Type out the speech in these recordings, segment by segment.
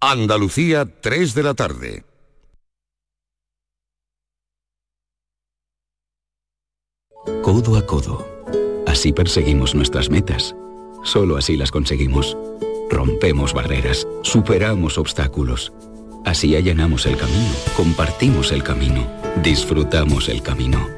Andalucía, 3 de la tarde. Codo a codo. Así perseguimos nuestras metas. Solo así las conseguimos. Rompemos barreras, superamos obstáculos. Así allanamos el camino, compartimos el camino, disfrutamos el camino.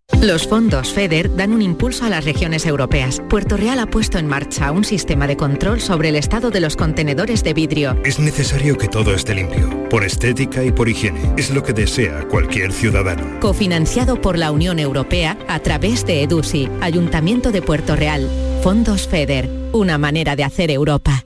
Los fondos FEDER dan un impulso a las regiones europeas. Puerto Real ha puesto en marcha un sistema de control sobre el estado de los contenedores de vidrio. Es necesario que todo esté limpio, por estética y por higiene. Es lo que desea cualquier ciudadano. Cofinanciado por la Unión Europea a través de EDUSI, Ayuntamiento de Puerto Real. Fondos FEDER, una manera de hacer Europa.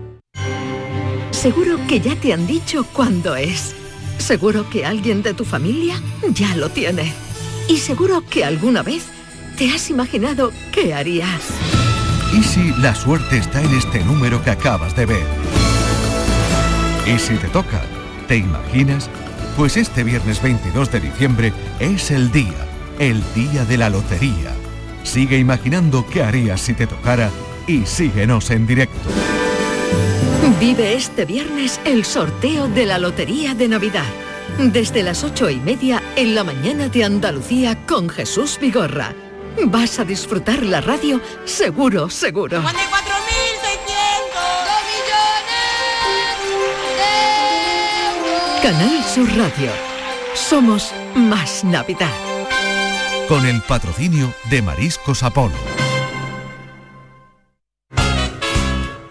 Seguro que ya te han dicho cuándo es. Seguro que alguien de tu familia ya lo tiene. Y seguro que alguna vez te has imaginado qué harías. ¿Y si la suerte está en este número que acabas de ver? ¿Y si te toca? ¿Te imaginas? Pues este viernes 22 de diciembre es el día, el día de la lotería. Sigue imaginando qué harías si te tocara y síguenos en directo. Vive este viernes el sorteo de la Lotería de Navidad. Desde las ocho y media en la mañana de Andalucía con Jesús Vigorra. Vas a disfrutar la radio seguro, seguro. Canal Sur Radio. Somos más Navidad. Con el patrocinio de Mariscos Apolo.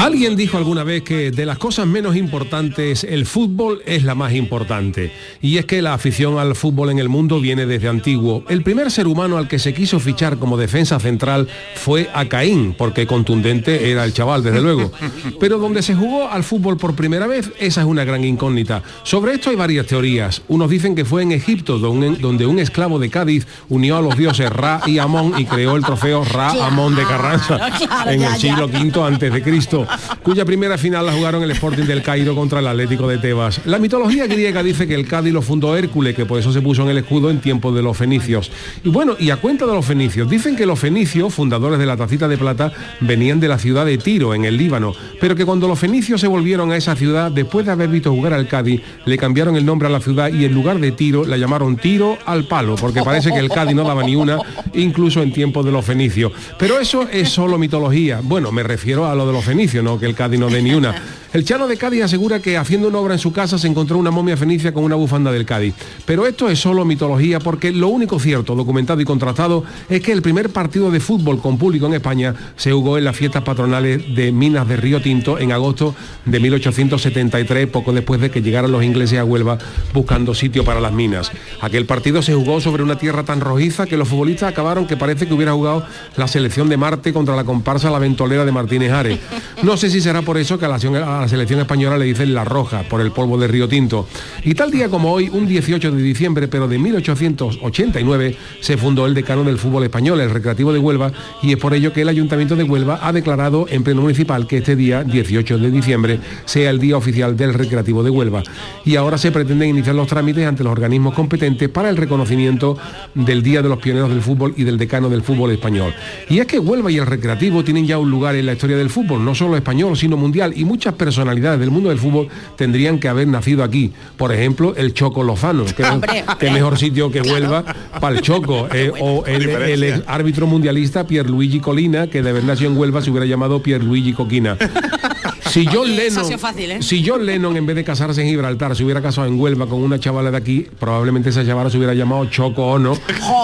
Alguien dijo alguna vez que de las cosas menos importantes el fútbol es la más importante. Y es que la afición al fútbol en el mundo viene desde antiguo. El primer ser humano al que se quiso fichar como defensa central fue a Caín, porque contundente era el chaval, desde luego. Pero donde se jugó al fútbol por primera vez, esa es una gran incógnita. Sobre esto hay varias teorías. Unos dicen que fue en Egipto, donde un esclavo de Cádiz unió a los dioses Ra y Amón y creó el trofeo Ra Amón de Carranza en el siglo V antes de Cristo cuya primera final la jugaron el Sporting del Cairo contra el Atlético de Tebas. La mitología griega dice que el Cádiz lo fundó Hércules, que por eso se puso en el escudo en tiempo de los fenicios. Y bueno, y a cuenta de los fenicios, dicen que los fenicios, fundadores de la tacita de plata, venían de la ciudad de Tiro, en el Líbano, pero que cuando los fenicios se volvieron a esa ciudad, después de haber visto jugar al Cádiz, le cambiaron el nombre a la ciudad y en lugar de Tiro la llamaron Tiro al Palo, porque parece que el Cádiz no daba ni una, incluso en tiempos de los fenicios. Pero eso es solo mitología. Bueno, me refiero a lo de los fenicios, no que el Cádiz no dé ni una. El Chano de Cádiz asegura que haciendo una obra en su casa se encontró una momia fenicia con una bufanda del Cádiz. Pero esto es solo mitología porque lo único cierto, documentado y contrastado, es que el primer partido de fútbol con público en España se jugó en las fiestas patronales de Minas de Río Tinto en agosto de 1873, poco después de que llegaran los ingleses a Huelva buscando sitio para las minas. Aquel partido se jugó sobre una tierra tan rojiza que los futbolistas acabaron que parece que hubiera jugado la selección de Marte contra la comparsa La Ventolera de Martínez Ares. No sé si será por eso que a la, la selección española le dicen la roja, por el polvo de Río Tinto. Y tal día como hoy, un 18 de diciembre, pero de 1889, se fundó el decano del fútbol español, el Recreativo de Huelva, y es por ello que el Ayuntamiento de Huelva ha declarado en pleno municipal que este día, 18 de diciembre, sea el día oficial del Recreativo de Huelva. Y ahora se pretenden iniciar los trámites ante los organismos competentes para el reconocimiento del Día de los Pioneros del Fútbol y del decano del fútbol español. Y es que Huelva y el Recreativo tienen ya un lugar en la historia del fútbol, no solo español, sino mundial, y muchas personalidades del mundo del fútbol tendrían que haber nacido aquí. Por ejemplo, el Choco Lozano, que, es mejor sitio que Huelva para el Choco. Eh, o el, árbitro mundialista Pierluigi Colina, que de haber nacido en Huelva se hubiera llamado Pierluigi Coquina. Si John, Lennon, ¿eh? si John Lennon en vez de casarse en Gibraltar se hubiera casado en Huelva con una chavala de aquí, probablemente esa chavala se hubiera llamado Choco o no.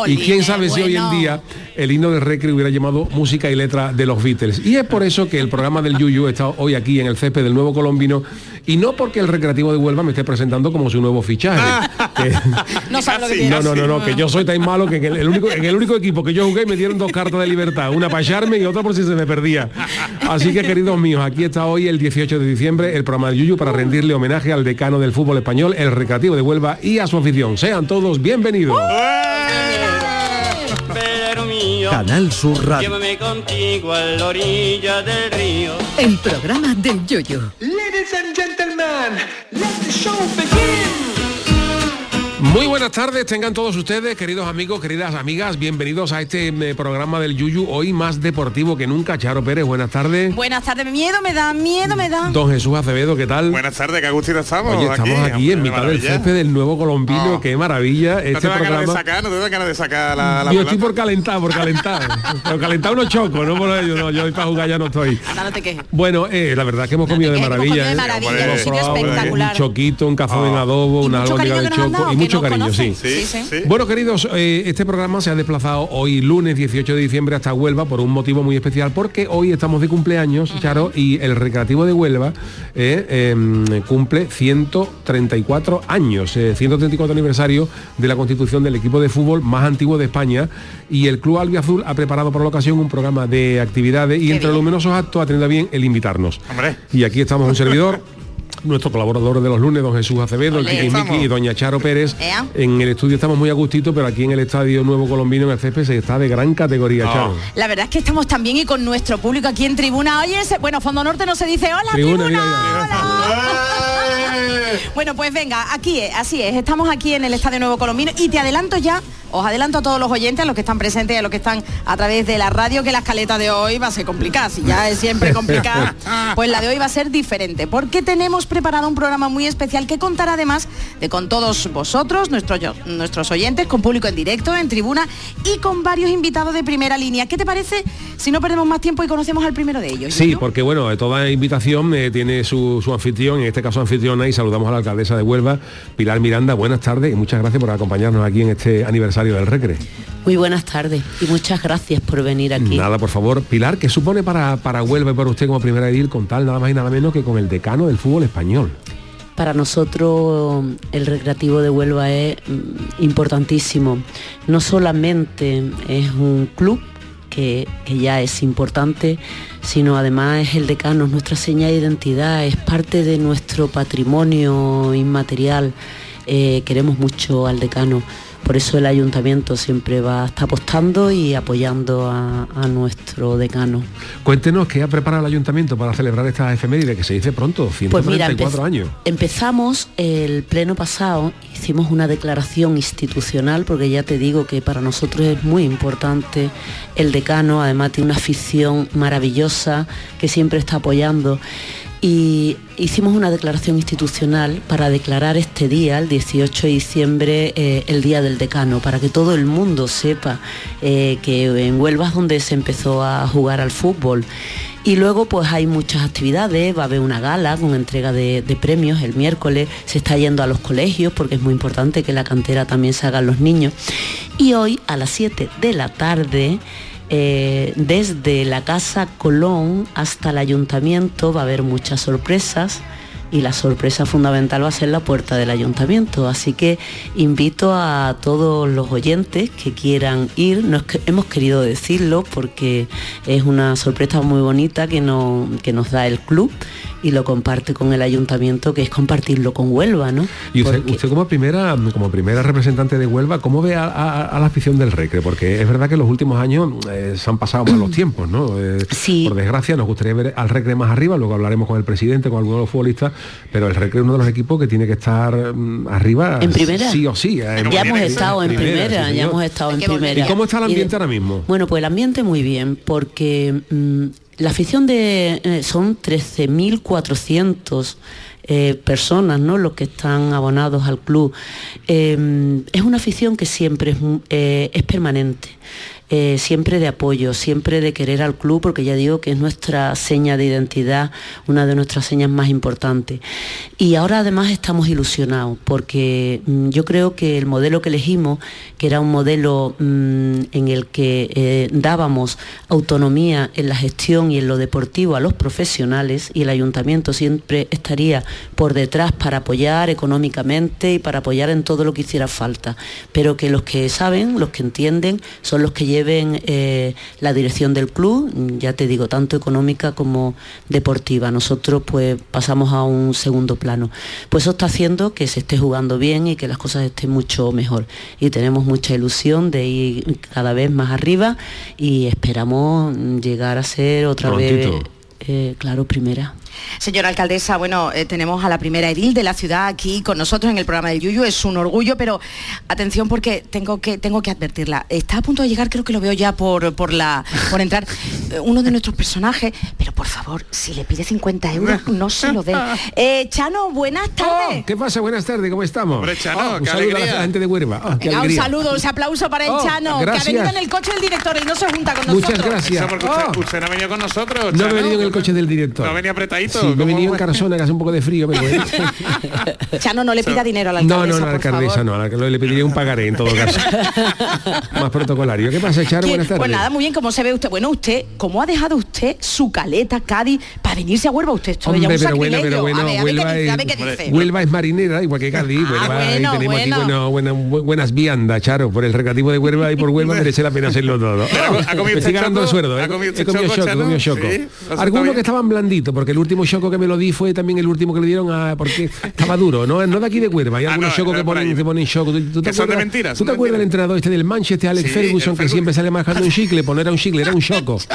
y quién sabe si hoy en día el himno de Recre hubiera llamado música y letra de los Beatles. Y es por eso que el programa del Yuyu está hoy aquí en el césped del Nuevo Colombino y no porque el Recreativo de Huelva me esté presentando como su nuevo fichaje. no, no, no, no, que yo soy tan malo que en el, único, en el único equipo que yo jugué me dieron dos cartas de libertad, una para echarme y otra por si se me perdía. Así que queridos míos, aquí está hoy el 18 de diciembre el programa de Yuyu para rendirle homenaje al decano del fútbol español, el Recreativo de Huelva y a su afición. Sean todos bienvenidos. Canal Sur Radio. Llévame contigo a la orilla del río. El programa del Yoyo. Ladies and gentlemen, let the show begin. Muy buenas tardes, tengan todos ustedes, queridos amigos, queridas amigas, bienvenidos a este eh, programa del Yuyu, hoy más deportivo que nunca. Charo Pérez, buenas tardes. Buenas tardes, miedo me da, miedo me da. Don Jesús Acevedo, ¿qué tal? Buenas tardes, qué agustito estamos. Oye, estamos aquí, en mitad del césped del nuevo colombino, Oh. qué maravilla. Este no te da ganas programa. de sacar, no te da ganas de sacar la, la yo pelota? estoy por calentar, por calentar. Pero calentar unos chocos, no por ello, no, yo hoy para jugar ya no estoy. Anda, no te quejes. Bueno, eh, la verdad que hemos comido de Hemos maravilla. comido de ¿eh? maravilla, Hemos un sitio probado, espectacular. Un choquito, un cazón en adobo, una mucho albóndiga de choco y que mucho cariño, sí. Sí, sí. Sí. Bueno, queridos, eh, este programa se ha desplazado hoy lunes 18 de diciembre hasta Huelva por un motivo muy especial, porque hoy estamos de cumpleaños, Charo, y el Recreativo de Huelva eh, em, cumple 134 años, eh, 134 aniversario de la constitución del equipo de fútbol más antiguo de España, y el Club Albiazul ha preparado para la ocasión un programa de actividades y Qué entre bien. los luminosos actos ha tenido bien el invitarnos. Hombre. Y aquí estamos un servidor. Nuestro colaborador de los lunes, don Jesús Acevedo, el Olé. Kiki Miki y doña Charo Pérez. Ea. En el estudio estamos muy a gustito, pero aquí en el Estadio Nuevo Colombino, en el césped, se está de gran categoría. Charo. La verdad es que estamos también y con nuestro público aquí en tribuna. Oye, ese- bueno, Fondo Norte no se dice hola, Tribuna, tribuna. mira, hola". Bueno, pues venga, aquí es, así es. Estamos aquí en el Estadio Nuevo Colombino y te adelanto ya, os adelanto a todos los oyentes, a los que están presentes y a los que están a través de la radio, que la escaleta de hoy va a ser complicada. Si ya es siempre complicada, pues la de hoy va a ser diferente. Porque tenemos preparado un programa muy especial que contará además de con todos vosotros, nuestros, nuestros oyentes, con público en directo, en tribuna y con varios invitados de primera línea. ¿Qué te parece si no perdemos más tiempo y conocemos al primero de ellos? Sí, porque bueno, toda invitación eh, tiene su, su anfitrión, en este caso anfitriona, y saludamos a la alcaldesa de Huelva, Pilar Miranda. Buenas tardes y muchas gracias por acompañarnos aquí en este aniversario del Recre. Muy buenas tardes y muchas gracias por venir aquí. Nada, por favor. Pilar, ¿qué supone para, para Huelva y para usted como primera edil con tal nada más y nada menos que con el decano del fútbol español? Para nosotros el recreativo de Huelva es mm, importantísimo. No solamente es un club que, ya es importante, sino además es el decano, es nuestra señal de identidad, es parte de nuestro patrimonio inmaterial. Eh, queremos mucho al decano. Por eso el ayuntamiento siempre va a estar apostando y apoyando a, a, nuestro decano. Cuéntenos qué ha preparado el ayuntamiento para celebrar esta efeméride que se dice pronto, 134 pues mira, años. Empezamos el pleno pasado, hicimos una declaración institucional, porque ya te digo que para nosotros es muy importante el decano, además tiene una afición maravillosa que siempre está apoyando y hicimos una declaración institucional para declarar este día, el 18 de diciembre, eh, el Día del Decano, para que todo el mundo sepa eh, que en Huelva es donde se empezó a jugar al fútbol. Y luego pues hay muchas actividades, va a haber una gala con entrega de, de, premios el miércoles, se está yendo a los colegios porque es muy importante que la cantera también se hagan los niños. Y hoy a las 7 de la tarde eh, desde la Casa Colón hasta el ayuntamiento va a haber muchas sorpresas y la sorpresa fundamental va a ser la puerta del ayuntamiento. Así que invito a todos los oyentes que quieran ir, nos, hemos querido decirlo porque es una sorpresa muy bonita que, no, que nos da el club y lo comparte con el ayuntamiento, que es compartirlo con Huelva, ¿no? Y usted, Porque... usted como primera, como primera representante de Huelva, ¿cómo ve a, a, a, la afición del Recre? Porque es verdad que en los últimos años eh, se han pasado mal los tiempos, ¿no? Eh, sí. Por desgracia, nos gustaría ver al Recre más arriba, luego hablaremos con el presidente, con algunos de los futbolistas, pero el Recre es uno de los equipos que tiene que estar mm, arriba. ¿En primera? Sí o sí. En ya hemos estado en primera, primera sí, ya hemos estado en primera. ¿Y cómo está el ambiente de... ahora mismo? Bueno, pues el ambiente muy bien, porque mmm, la afición de eh, son 13.400 eh, personas, ¿no? Los que están abonados al club. Eh, es una afición que siempre es, es permanente. Eh, siempre de apoyo, siempre de querer al club, porque ya digo que es nuestra seña de identidad, una de nuestras señas más importantes. Y ahora además estamos ilusionados, porque mmm, yo creo que el modelo que elegimos, que era un modelo mmm, en el que eh, dábamos autonomía en la gestión y en lo deportivo a los profesionales, y el ayuntamiento siempre estaría por detrás para apoyar económicamente y para apoyar en todo lo que hiciera falta, pero que los que saben, los que entienden, son los que llevan lleven eh, la dirección del club, ya te digo, tanto económica como deportiva. Nosotros pues pasamos a un segundo plano. Pues eso está haciendo que se esté jugando bien y que las cosas estén mucho mejor. Y tenemos mucha ilusión de ir cada vez más arriba y esperamos llegar a ser otra Prontito. vez, eh, claro, primera. Señora alcaldesa, bueno, eh, tenemos a la primera edil de la ciudad aquí con nosotros en el programa del Yuyu, es un orgullo, pero atención porque tengo que, tengo que advertirla. Está a punto de llegar, creo que lo veo ya por, por, la, por entrar, eh, uno de nuestros personajes, pero por favor, si le pide 50 euros, no se lo dé. Eh, Chano, buenas tardes. Oh, ¿Qué pasa? Buenas tardes, ¿cómo estamos? Hombre, Chano, oh, un qué saludo alegría. a la gente de Huelva. Oh, Venga, un saludo, un aplauso para el Oh, Chano, gracias. que ha venido en el coche del director y no se junta con Muchas nosotros. gracias. Eso porque usted, Oh. usted no ha venido con nosotros. No he Chano. venido en el coche del director. No venía apretadito. Sí, me he venido en Carzona, que hace un poco de frío, pero bueno. Chano, no le pida dinero a la No, alcaldesa, no, no, a la por alcaldesa favor. no, a la alcaldesa le pediría un pagaré en todo caso. Más protocolario. ¿Qué pasa, Charo? Buenas tardes. Pues nada, muy bien, ¿cómo se ve usted? Bueno, usted, ¿cómo ha dejado usted su caleta, Cádiz, para venirse a Huelva? Usted esto ya Hombre, pero bueno, pero bueno, a ver, a Huelva, qué dice, a ver es, qué dice. Huelva es marinera, igual que Cádiz. Ah, Huelva, bueno, tenemos aquí bueno. bueno, buena- bu- buenas viandas, Charo. Por el recreativo de Huelva y por Huelva merece la pena hacerlo todo. Pero, ¿ha comido ganando el sueldo. ¿Ha He, comido he usted comido choco, Algunos que estaban blanditos, porque el último choco que me lo di fue también el último que le dieron a... Porque estaba duro, ¿no? No de aquí de Huelva. Hay Ah, algunos no, chocos no, que ponen, que ponen choco. ¿Tú, tú te son de acuerdas- mentiras, ¿Tú te acuerdas del entrenador este del Manchester, Alex Sí, Ferguson, que siempre sale mascando un chicle? Pues no era un chicle, era un choco.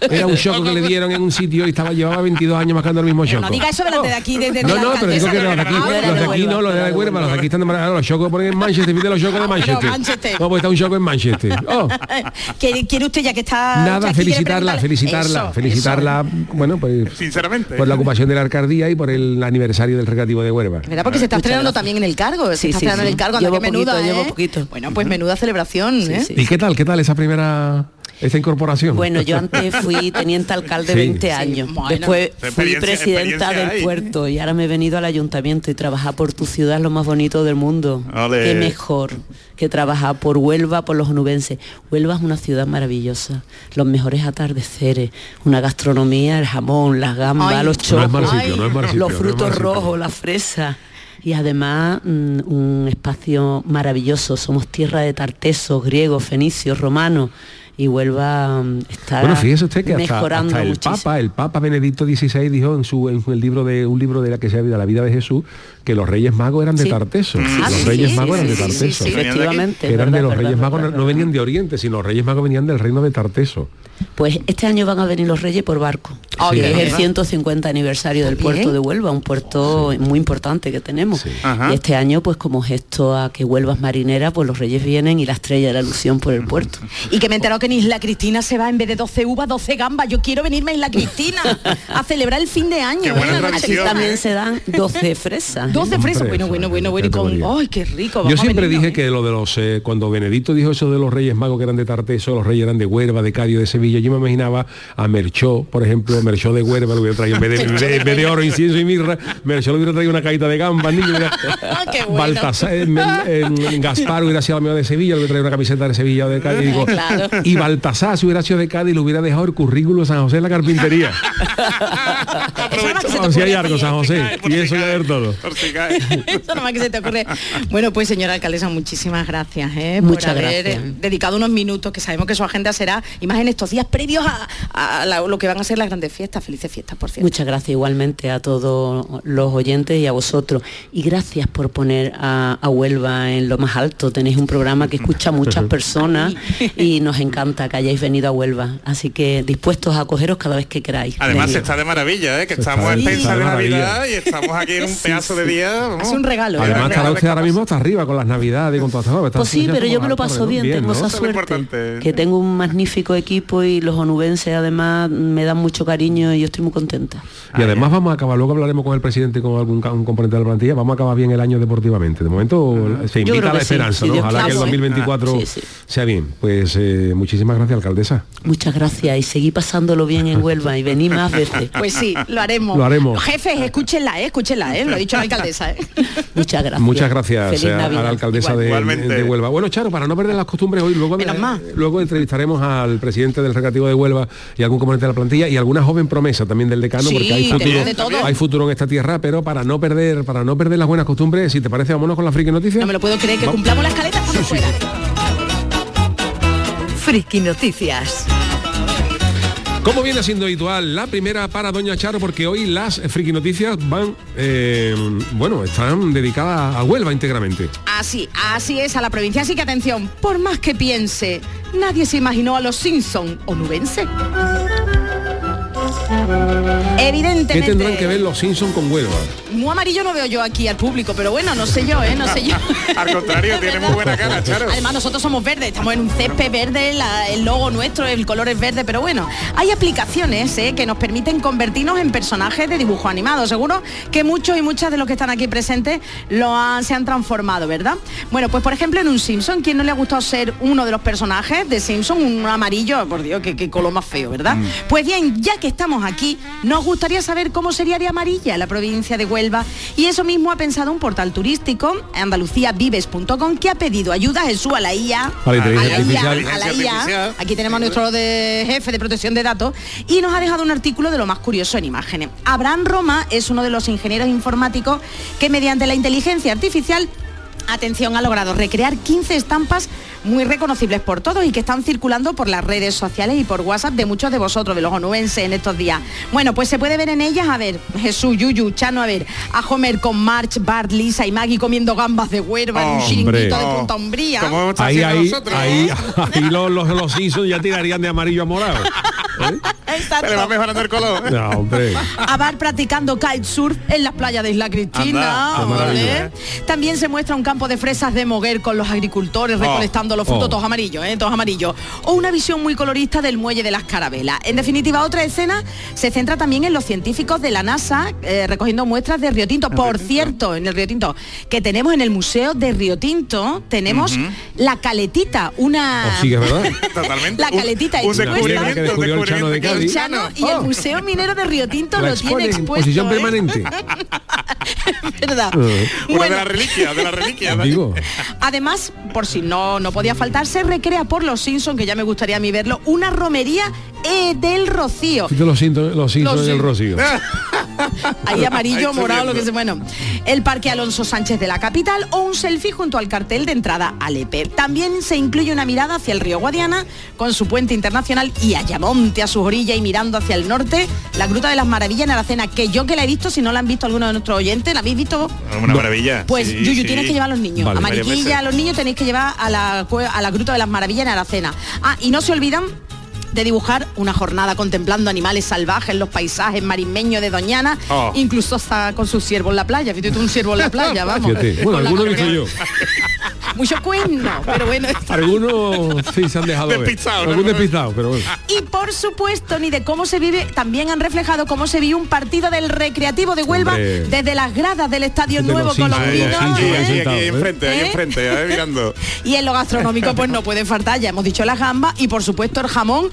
Era un choco que le dieron en un sitio y estaba llevaba 22 años mascando el mismo choco. no diga eso delante de aquí, desde No, pero digo que los de aquí, los de aquí no, los de Huelva, los de aquí están de. Los chocos ponen en Manchester, pide los chocos de Manchester. No, pues está un choco en Manchester. Oh, ¿Quiere, usted ya que está... nada, felicitarla, felicitarla, felicitarla, bueno, pues Sinceramente. por la ocupación de la alcaldía y por el aniversario del recreativo de Huelva. ¿Verdad? Porque se está estrenando gracias. también en el cargo. Se Sí, está sí, estrenando sí. en el cargo. Llevo que menuda, poquito, ¿eh? llevo poquito. Bueno, pues menuda celebración, Sí, ¿eh? sí. ¿Y qué tal, qué tal esa primera esta incorporación? Bueno, yo antes fui teniente alcalde Sí. 20 Sí, años. bueno. Después fui presidenta del hay. puerto y ahora me he venido al ayuntamiento y trabajar por tu ciudad es lo más bonito del mundo. Ole. Qué mejor que trabajar por Huelva, por los onubenses. Huelva es una ciudad maravillosa. Los mejores atardeceres, una gastronomía, el jamón, las gambas, Ay. los No es chocos, no los no es frutos rojos, las fresas. Y además mm, un espacio maravilloso. Somos tierra de tartesos, griegos, fenicios, romanos. Y Huelva mm, está Bueno, fíjese usted que hasta, mejorando hasta el muchísimo. Papa, el Papa Benedicto XVI dijo en su en el libro de un libro de la que se vida la vida de Jesús que los Reyes Magos eran de Sí. Tarteso. Ah, los sí, Reyes Magos sí, eran de sí, sí, Tarteso. sí, efectivamente, eran de los verdad, Reyes Magos, verdad, no, no venían de Oriente, sino los Reyes Magos venían del reino de Tarteso. Pues este año van a venir los Reyes por barco. Que es el bien. 150 aniversario del puerto de Huelva, un puerto muy importante que tenemos. Y este año, pues como gesto a que Huelva es marinera, pues los Reyes vienen y la estrella de la ilusión por el puerto. Y que me he enterado que en Isla Cristina se va en vez de 12 uvas, 12 gambas. Yo quiero venirme a Isla Cristina a celebrar el fin de año. Qué buena ¿eh? La Aquí también ¿eh? se dan 12 fresas. 12 fresas. Bueno, bueno, bueno, bueno. Y con... ¡Ay, qué rico! Yo a siempre venirnos, dije ¿eh? que lo de los eh, cuando Benedicto dijo eso de los Reyes Magos que eran de Tarteso, los Reyes eran de Huelva, de Cádiz, de Sevilla, yo me imaginaba a Merchó, por ejemplo, Merchó de Huelva lo hubiera traído en vez de, de- en vez de oro, incienso y mirra, Merchó le hubiera traído una caída de gambas, niño, hubiera- Qué bueno. Baltasar, en- en- en Gaspar hubiera sido amigo de Sevilla, le hubiera traído una camiseta de Sevilla o de Cádiz, y, digo, Claro. y Baltasar si hubiera sido de Cádiz le hubiera dejado el currículo de San José en la carpintería. Eso si hay algo, San. José, y eso ya es todo. Por. Eso nada más que se te ocurre. Bueno, pues señora alcaldesa, muchísimas gracias ¿eh? por Muchas haber gracias. dedicado unos minutos, que sabemos que su agenda será, y más en estos días previos a, a la- lo que van a ser las grandes fiestas. Felices fiestas, por cierto. Muchas gracias igualmente a todos los oyentes y a vosotros. Y gracias por poner a, a Huelva en lo más alto. Tenéis un programa que escucha a muchas personas y nos encanta que hayáis venido a Huelva. Así que dispuestos a acogeros cada vez que queráis. Además está de maravilla, ¿eh? que Se estamos está en de- pensa está de de Navidad y estamos aquí en un pedazo de día. Es un regalo. ¿eh? Además, ahora mismo hasta arriba con las navidades y con todas estas cosas. Pues sí, pero yo me lo paso bien, tengo esa suerte. Que tengo un magnífico equipo y los onubenses además me dan mucho cariño y yo estoy muy contenta. Y además vamos a acabar, luego hablaremos con el presidente y con algún un componente de la plantilla, vamos a acabar bien el año deportivamente. De momento se invita a la sí, esperanza, si ¿no? Dios Ojalá que el quiere. 2024 Sí, sí. sea bien. Pues eh, muchísimas gracias, alcaldesa. Muchas gracias y seguí pasándolo bien en Huelva y vení más veces. Pues sí, lo haremos. Lo haremos. Jefes, escúchenla, ¿eh? escúchenla, ¿eh? lo ha dicho la alcaldesa. ¿eh? Muchas gracias. Muchas gracias Feliz eh, a, la alcaldesa de, Huelva. Bueno, Charo, para no perder las costumbres hoy, luego, Menos eh, mal. luego entrevistaremos al presidente del recreativo de Huelva y algún componente de la plantilla y alguna joven promesa también del decano, Sí, porque hay futuro, de todo. hay futuro en esta tierra, pero para no perder, para no perder las buenas costumbres, si te parece, vámonos con la friki noticia. No me lo puedo creer que cumplamos la escaleta estamos fuera. Friki Noticias. Como viene siendo habitual, la primera para Doña Charo, porque hoy las friki noticias van, eh, bueno, están dedicadas a Huelva íntegramente. Así, así es a la provincia. Así que atención, por más que piense, nadie se imaginó a los Simpson onubense. Evidentemente. ¿Qué tendrán que ver los Simpsons con Huelva? Muy amarillo no veo yo aquí al público, pero bueno, no sé yo, ¿eh? No sé yo. Al contrario, tiene muy buena cara, Charo. Además nosotros somos verdes, estamos en un césped verde, la- el logo nuestro, el color es verde, pero bueno, hay aplicaciones ¿eh? que nos permiten convertirnos en personajes de dibujo animado. Seguro que muchos y muchas de los que están aquí presentes lo han, se han transformado, ¿verdad? Bueno, pues por ejemplo en un Simpson, ¿quién no le ha gustado ser uno de los personajes de Simpson? Un amarillo, por Dios, qué, qué color más feo, ¿verdad? Pues bien, ya que estamos aquí, nos gustaría saber cómo sería de amarilla la provincia de Huelva y eso mismo ha pensado un portal turístico, andaluciavives.com, que ha pedido ayuda a Jesús a la IA, A la inteligencia a la IA, artificial. a la Artificial. IA. Aquí tenemos a nuestro de jefe de protección de datos y nos ha dejado un artículo de lo más curioso en imágenes. Abraham Roma es uno de los ingenieros informáticos que mediante la inteligencia artificial Atención, ha logrado recrear 15 estampas muy reconocibles por todos y que están circulando por las redes sociales y por WhatsApp de muchos de vosotros, de los onubenses en estos días. Bueno, pues se puede ver en ellas, a ver, Jesús, Yuyu, Chano, a ver, a Homer con March, Bart, Lisa y Maggie comiendo gambas de Huelva en un chiringuito de Punta Umbría. ¿Cómo hemos estado Ahí, ahí, nosotros? ahí, ahí los, los, los ya tirarían de amarillo a morado. Se le va mejorando el color. No, hombre. Abar practicando kitesurf en las playas de Isla Cristina. También se muestra un campo de fresas de Moguer con los agricultores recolectando los frutos Oh. todos amarillos, ¿eh? todos amarillos. O una visión muy colorista del muelle de las carabelas. En definitiva, otra escena se centra también en los científicos de la NASA eh, recogiendo muestras de Río Tinto. Por cierto, en el Río Tinto, que tenemos en el Museo de Río Tinto, tenemos la caletita, una... Oh, sí, que es verdad. Totalmente. La Un- caletita un expuesta. descubrimiento, Chano de El. Chano y el Museo Minero de Río Tinto La lo tiene en expuesto. posición ¿eh? permanente. ¿Verdad? Una Bueno. de las reliquias, de las reliquias. Digo, Además, por si no, no podía faltar, se recrea por los Simpsons, que ya me gustaría a mí verlo, una romería eh, del Rocío. fíjate los cintos, los cintos Los del Rocío. Ahí amarillo, morado, lo que sea. Bueno, el Parque Alonso Sánchez de la capital o un selfie junto al cartel de entrada a Lepe. También se incluye una mirada hacia el río Guadiana con su puente internacional y Ayamonte a sus orillas y mirando hacia el norte, la Gruta de las Maravillas en Aracena, que yo que la he visto, si no la han visto alguno de nuestros oyentes, ¿la habéis visto? Una maravilla. Pues Sí, Yuyu, sí. tienes que llevar a los niños. Vale. A Mariquilla, a los niños tenéis que llevar a la, a la Gruta de las Maravillas en Aracena. Ah, y no se olvidan de dibujar una jornada contemplando animales salvajes, los paisajes marismeños de Doñana, Oh. incluso hasta con sus ciervos en la playa. Fíjate tú un ciervo en la playa, vamos. Fíjate. Bueno, he visto yo. Mucho cuerno, pero bueno. Algunos sí se han dejado ver. Despistado, despistado, pero bueno. Y por supuesto, ni de cómo se vive, también han reflejado cómo se vive un partido del Recreativo de Huelva Hombre. desde las gradas del Estadio De Nuevo Colombino. ¿eh? enfrente, ahí enfrente, ahí mirando. Y en lo gastronómico pues no puede faltar, ya hemos dicho las gambas y por supuesto el jamón.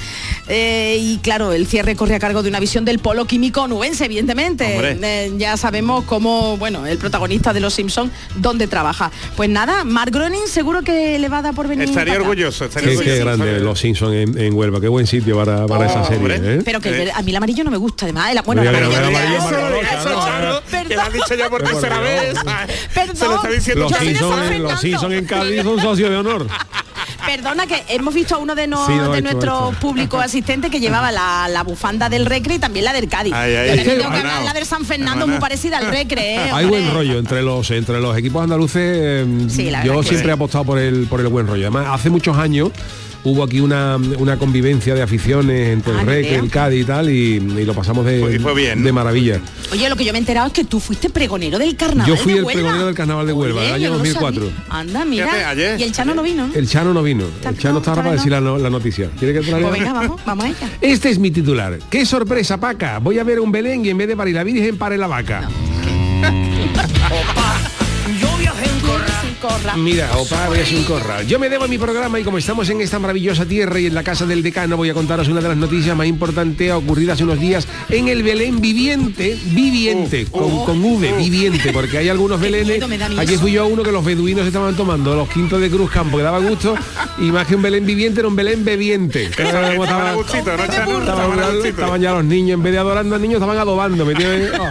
eh, y claro, el cierre corre a cargo de una visión del polo químico nubense, evidentemente. Eh, ya sabemos cómo, bueno, el protagonista de Los Simpsons, dónde trabaja. Pues nada, Mark Groening seguro que le va a dar por venir. Estaría orgulloso, estaría Qué, orgulloso. qué grande los Simpsons en, en Huelva, qué buen sitio para, para esa serie. ¿eh? Pero que el Eh. a mí el amarillo no me gusta, además. el- bueno, el amarillo, mira, eso, amarillo, eso, amarillo, eso, Charo. perdón. Que lo has dicho ya por Por tercera Dios. vez. Perdón. Se lo está diciendo Los Simpsons en Cádiz son socios de honor. Perdona que hemos visto a uno de, no- Sí, lo he de hecho, nuestros hecho. públicos asistentes que llevaba la, la bufanda del Recre y también la del Cádiz. Ay, ay, Yo ay, también tengo que hermanao. hablar la del San Fernando muy parecida al Recre. ¿eh, Hay buen rollo entre los entre los equipos andaluces. eh, Sí, yo siempre sí. he apostado por el por el buen rollo. Además, hace muchos años hubo aquí una, una convivencia de aficiones entre Ah, el REC, el Cádiz y tal, y, y lo pasamos de, Pues, y fue bien, de ¿no? maravilla. Oye, lo que yo me he enterado es que tú fuiste pregonero del carnaval. Yo fui de el Huelva. pregonero del carnaval de Huelva, Oye, el año no lo 2004. sabía. Anda, mira. Fíjate, ayer, y el Chano no vino. ¿no? El Chano no vino. El Chano no, está ahora está para decir la, noticia. ¿Quiere que te la lea? Pues venga, vamos, vamos a ella. Este es mi titular. ¡Qué sorpresa, Paca! Voy a ver un Belén y en vez de parir la Virgen, pare la vaca. Corra. Mira, opa, voy a un corral. Yo me debo a mi programa y como estamos en esta maravillosa tierra y en la casa del decano, voy a contaros una de las noticias más importantes ocurridas hace unos días en el Belén viviente, viviente, con, con V, viviente, porque hay algunos Belenes. a Aquí fui yo a uno que los beduinos estaban tomando los quintos de Cruz Campo, que daba gusto, y más que un Belén viviente, era un Belén bebiente. Estaban a a ya los niños, en vez de adorando al niño, estaban adobando. oh.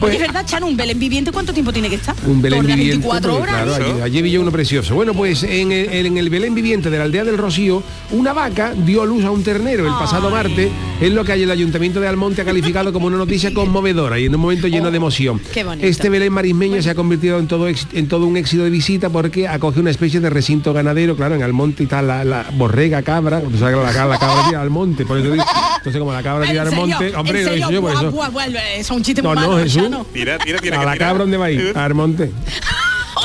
Pues, Oye, ¿verdad, Chano? ¿Un Belén viviente cuánto tiempo tiene que estar? un Belén viviente. 24 porque, horas. claro, ¿no? allí, allí vi yo uno precioso. Bueno, pues en el, en el Belén viviente de la aldea del Rocío, una vaca dio luz a un ternero el pasado martes, es lo que el ayuntamiento de Almonte ha calificado como una noticia conmovedora y en un momento lleno de emoción. Oh, qué bonito. Este Belén marismeño se ha convertido en todo, en todo un éxito de visita porque acoge una especie de recinto ganadero, claro, en Almonte está la, la borrega, cabra, o sea, la, la cabra tira al monte, por eso digo, entonces como la cabra tira ¿En al monte, hombre, ¿En lo dicho yo por eso. buah, buah, eso es un chiste No, muy no, Jesús. Chano. Tira, tira, tira. A la tira. cabra dónde va a ir, al monte.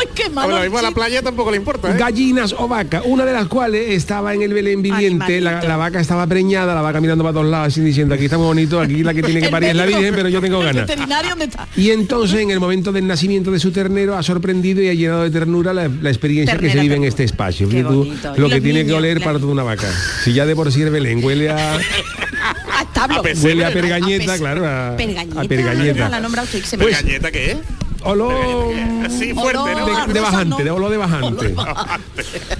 Ay, qué malo. Bueno, mismo a la playa tampoco le importa, ¿eh? gallinas o vaca, una de las cuales estaba en el Belén viviente, la, vaca estaba preñada, la vaca mirando para todos lados así diciendo aquí está muy bonito, aquí la que tiene que parir es la. Virgen, pero yo tengo ¿El ganas. veterinario dónde está? Y entonces en el momento del nacimiento de su ternero ha sorprendido y ha llenado de ternura la, la experiencia que se vive en este espacio. Qué tú lo que tiene que oler claro. para toda una vaca. Si ya de por sí el Belén huele a, A. A huele a A pergañeta, pes- claro, a, Pergañeta. a pergañeta. La nombra usted que se me Pues, ¿Galleta qué es? Olor Así fuerte, Olor ¿no? de, bajante, de olor de bajante.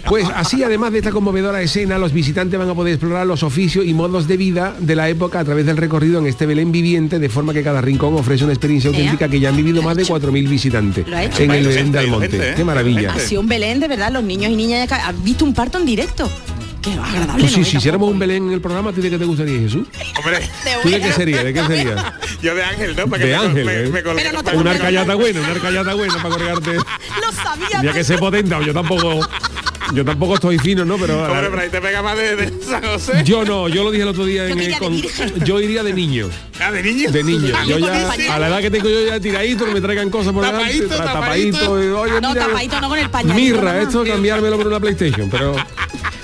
Pues así, además de esta conmovedora escena, los visitantes van a poder explorar los oficios y modos de vida de la época a través del recorrido en este Belén viviente, de forma que cada rincón ofrece una experiencia auténtica que ya han vivido más de 4.000 visitantes en el Belén de ido Almonte. ¿eh? Qué maravilla. Ha sido un Belén, de verdad, los niños y niñas han visto un parto en directo. Qué agradable. Pues si, ¿no? si hiciéramos un Belén en el programa, ¿tú de qué te gugustaría, Jesús? Hombre, ¿Tú de qué sería? ¿De qué sería? yo de Ángel, ¿no? Para que De col- Ángel, me- ¿eh? me colgue- Pero no te Una Pero arcayata buena, una arcayata buena para colgarte. Lo sabía. Ya que se potenta, yo tampoco. Yo tampoco estoy fino, ¿no? Pero Hombre, pero ahí te pega más de, de San José. yo no, yo lo dije el otro día en el con- yo iría de niño. Ah, de niño. De niño. Yo ya, a la edad que tengo yo ya tiradito, que me traigan cosas por Tapadito, tapadito. tapadito, y, oye, No, mira, tapadito no con el pañal. mirra, esto cambiármelo por una PlayStation, pero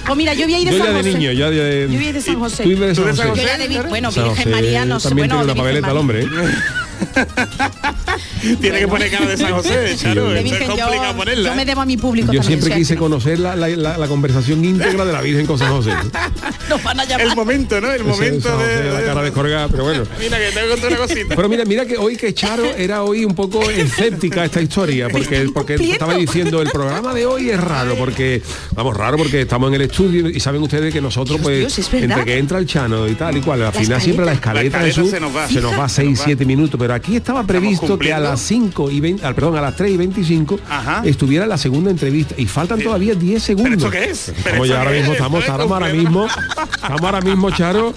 Pues mira, yo voy a ir de yo San de José. niño, de, Yo voy a ir de San José. ¿Tú ibas de San Yo José? ya de vi- bueno, Virgen María, no sé. también Bueno, tiene de una Virgen paveleta el hombre. ¿eh? Tiene que poner cara de San José, Charo. Es Virgen, yo, complicado ponerla. yo me debo a mi público Yo también. siempre quise conocer la, la- la- la conversación íntegra de la Virgen con San José. Nos van a llamar. El momento, ¿no? El Ese momento José, de, la cara descolgada, pero bueno. Mira que te voy a contar una cosita. Pero mira, mira que hoy que Charo era hoy un poco escéptica esta historia, porque, porque estaba diciendo el programa de hoy es raro, porque, vamos, raro porque estamos en el estudio y saben ustedes que nosotros, pues, Dios, entre que entra el Chano y tal y cual, al final siempre la escaleta, La escaleta se nos va. se nos va Se 6, nos va. 7 minutos, pero aquí estaba previsto que a las 5 y 20, al- perdón, a las 3 y 25 estuviera la segunda entrevista y faltan todavía 10 segundos. esto qué es? ¿Pero Estamos ya ahora mismo, es? estamos, Esto es estamos ahora mismo, estamos ahora mismo, Charo.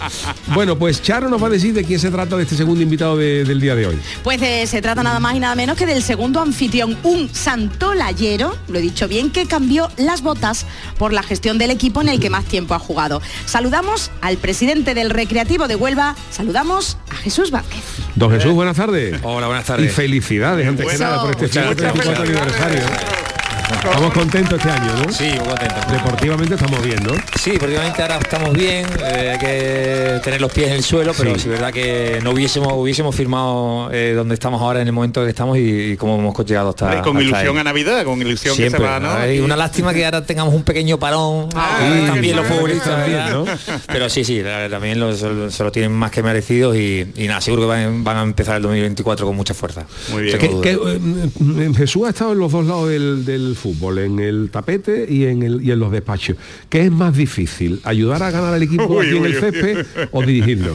Bueno, pues Charo nos va a decir de quién se trata de este segundo invitado de- del día de hoy. Pues eh, se trata nada más y nada menos que del segundo anfitrión, un santolayero, lo he dicho bien, que cambió las botas por la gestión del equipo en el que más tiempo ha jugado. Saludamos al presidente del Recreativo de Huelva, saludamos a Jesús Vázquez. Don Jesús, buenas tardes. Hola, buenas tardes. Felicidades antes que Eso. nada por este Muchas 134 gracias. aniversario. Estamos contentos este año, ¿no? Sí, muy contento. Deportivamente estamos bien, ¿no? Sí, deportivamente ahora estamos bien, eh, hay que tener los pies en el suelo, pero Sí. es verdad que no hubiésemos hubiésemos firmado eh, donde estamos ahora en el momento que estamos y, y cómo hemos llegado hasta, Y con hasta ilusión ahí. a Navidad, con ilusión Siempre, que se va, ¿no? hay Y- una lástima que ahora tengamos un pequeño parón Ah, sí, también los futbolistas. ¿no? pero sí sí también los- se lo- se lo tienen más que merecidos y, y nada seguro que van, van a empezar el 2024 con mucha fuerza muy Que- que, eh, Jesús ha estado en los dos lados del, del fútbol, en el tapete y en, el, y en los despachos. ¿Qué es más difícil? ¿Ayudar a ganar al equipo Uy, aquí en el uy. césped o dirigirlo?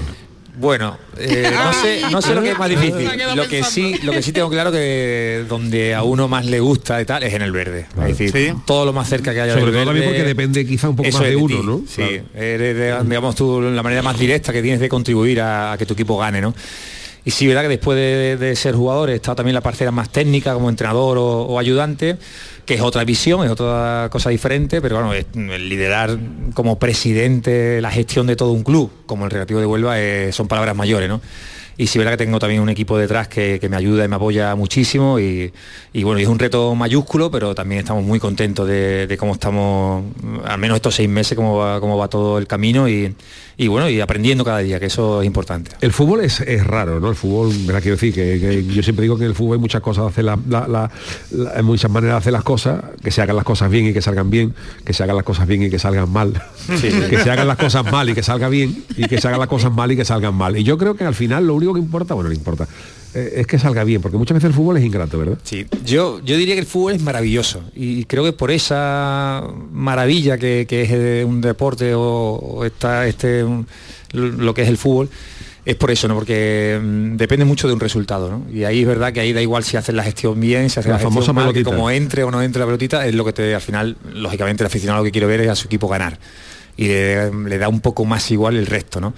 Bueno, eh, no sé, no sé lo que es más difícil. Lo que sí, lo que sí tengo claro que donde a uno más le gusta y tal es en el verde. Es decir, todo lo más cerca que haya Sobre del todo también verde, porque depende quizá un poco más de ti, uno, ¿no? Sí, eres de- digamos tú la manera más directa que tienes de contribuir a, a que tu equipo gane, ¿no? Y sí, verdad que después de, ser jugador estado también la parcela más técnica como entrenador o, ayudante, que es otra visión, es otra cosa diferente, pero bueno, el liderar como presidente la gestión de todo un club, como el Recreativo de Huelva, eh, son palabras mayores, ¿no? Y sí, verdad que tengo también un equipo detrás que, que me ayuda y me apoya muchísimo y, bueno, es un reto mayúsculo, pero también estamos muy contentos de, de cómo estamos, al menos estos seis meses, cómo va, cómo va todo el camino y, y bueno, y aprendiendo cada día, que eso es importante. El fútbol es, es raro, ¿no? El fútbol, ¿verdad? quiero decir que, que yo siempre digo que en el fútbol hay muchas cosas de hacer la- la- la- la- hay muchas maneras de hacer las cosas, que se hagan las cosas bien y que salgan bien, que se hagan las cosas bien y que salgan mal, Sí. que se hagan las cosas mal y que salga bien, y que se hagan las cosas mal y que salgan mal. Y yo creo que al final lo único que importa, bueno, no importa, es que salga bien, porque muchas veces el fútbol es ingrato, ¿verdad? Sí, yo, yo diría que el fútbol es maravilloso y creo que por esa maravilla que, que es eh, un deporte o, o esta, este, un- lo que es el fútbol, es por eso, ¿no? Porque mm, depende mucho de un resultado, ¿no? Y ahí es verdad que ahí da igual si haces la gestión bien, si haces La la, gestión famosa mal, que como entre o no entre la pelotita, es lo que te, al final, lógicamente el aficionado lo que quiere ver es a su equipo ganar. Y le, le da un poco más igual el resto, ¿no?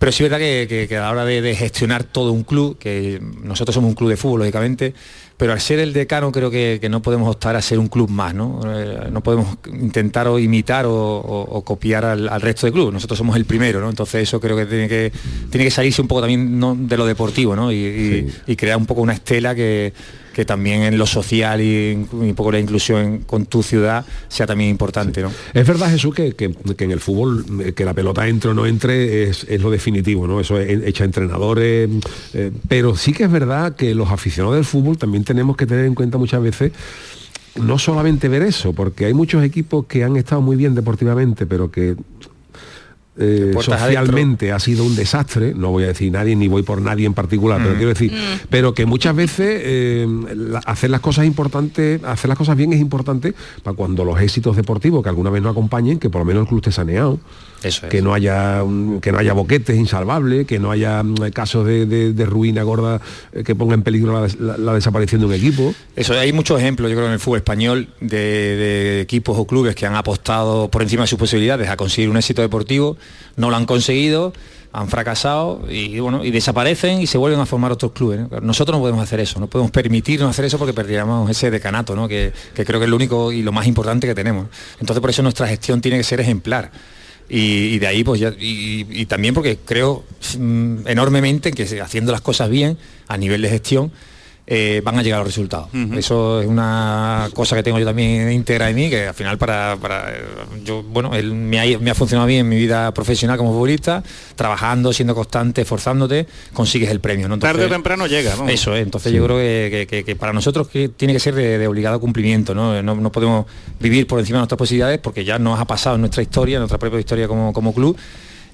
Pero sí es verdad que, que- que a la hora de, de gestionar todo un club, que nosotros somos un club de fútbol, lógicamente, pero al ser el decano creo que, que no podemos optar a ser un club más, ¿no? Eh, no podemos intentar o imitar o, o- o copiar al, al resto de club. Nosotros somos el primero, ¿no? Entonces eso creo que tiene que, tiene que salirse un poco también ¿no? de lo deportivo, ¿no? Y, y- y crear un poco una estela que, que también en lo social y, un poco la inclusión con tu ciudad sea también importante, ¿no? Es verdad, Jesús, que, que- que en el fútbol, eh, que la pelota entre o no entre es, es lo definitivo, ¿no? Eso es hecha entrenadores, eh, pero sí que es verdad que los aficionados del fútbol también tenemos que tener en cuenta muchas veces no solamente ver eso, porque hay muchos equipos que han estado muy bien deportivamente, pero que eh, socialmente ha sido un desastre, no voy a decir nadie ni voy por nadie en particular, pero Mm. quiero decir, pero que muchas veces eh, hacer las cosas importantes, hacer las cosas bien es importante para cuando los éxitos deportivos que alguna vez nos acompañen, que por lo menos el club esté saneado. Eso es. Que no haya mm, que no haya boquetes insalvables, que no haya mm, casos de, de- de ruina gorda eh, que ponga en peligro la, la- la desaparición de un equipo. Eso, hay muchos ejemplos, yo creo, en el fútbol español de, de equipos o clubes que han apostado por encima de sus posibilidades a conseguir un éxito deportivo no lo han conseguido, han fracasado y bueno, y desaparecen y se vuelven a formar otros clubes. ¿no? Nosotros no podemos hacer eso, no podemos permitirnos hacer eso porque perderíamos ese decanato, ¿no? que, que creo que es lo único y lo más importante que tenemos. Entonces por eso nuestra gestión tiene que ser ejemplar. Y, de ahí pues ya, y, también porque creo mm, enormemente que haciendo las cosas bien a nivel de gestión eh, van a llegar los resultados. Eso es una cosa que tengo yo también íntegra en mí, que al final para, para, eh, yo, bueno, él me ha, me ha funcionado bien en mi vida profesional como futbolista, trabajando, siendo constante, esforzándote, consigues el premio. ¿no? Tarde o temprano llega, ¿no? Eso es, entonces yo creo que, que- que- que para nosotros que tiene que ser de, de obligado cumplimiento, ¿no? ¿no? no podemos vivir por encima de nuestras posibilidades porque ya nos ha pasado en nuestra historia, en nuestra propia historia como, como club,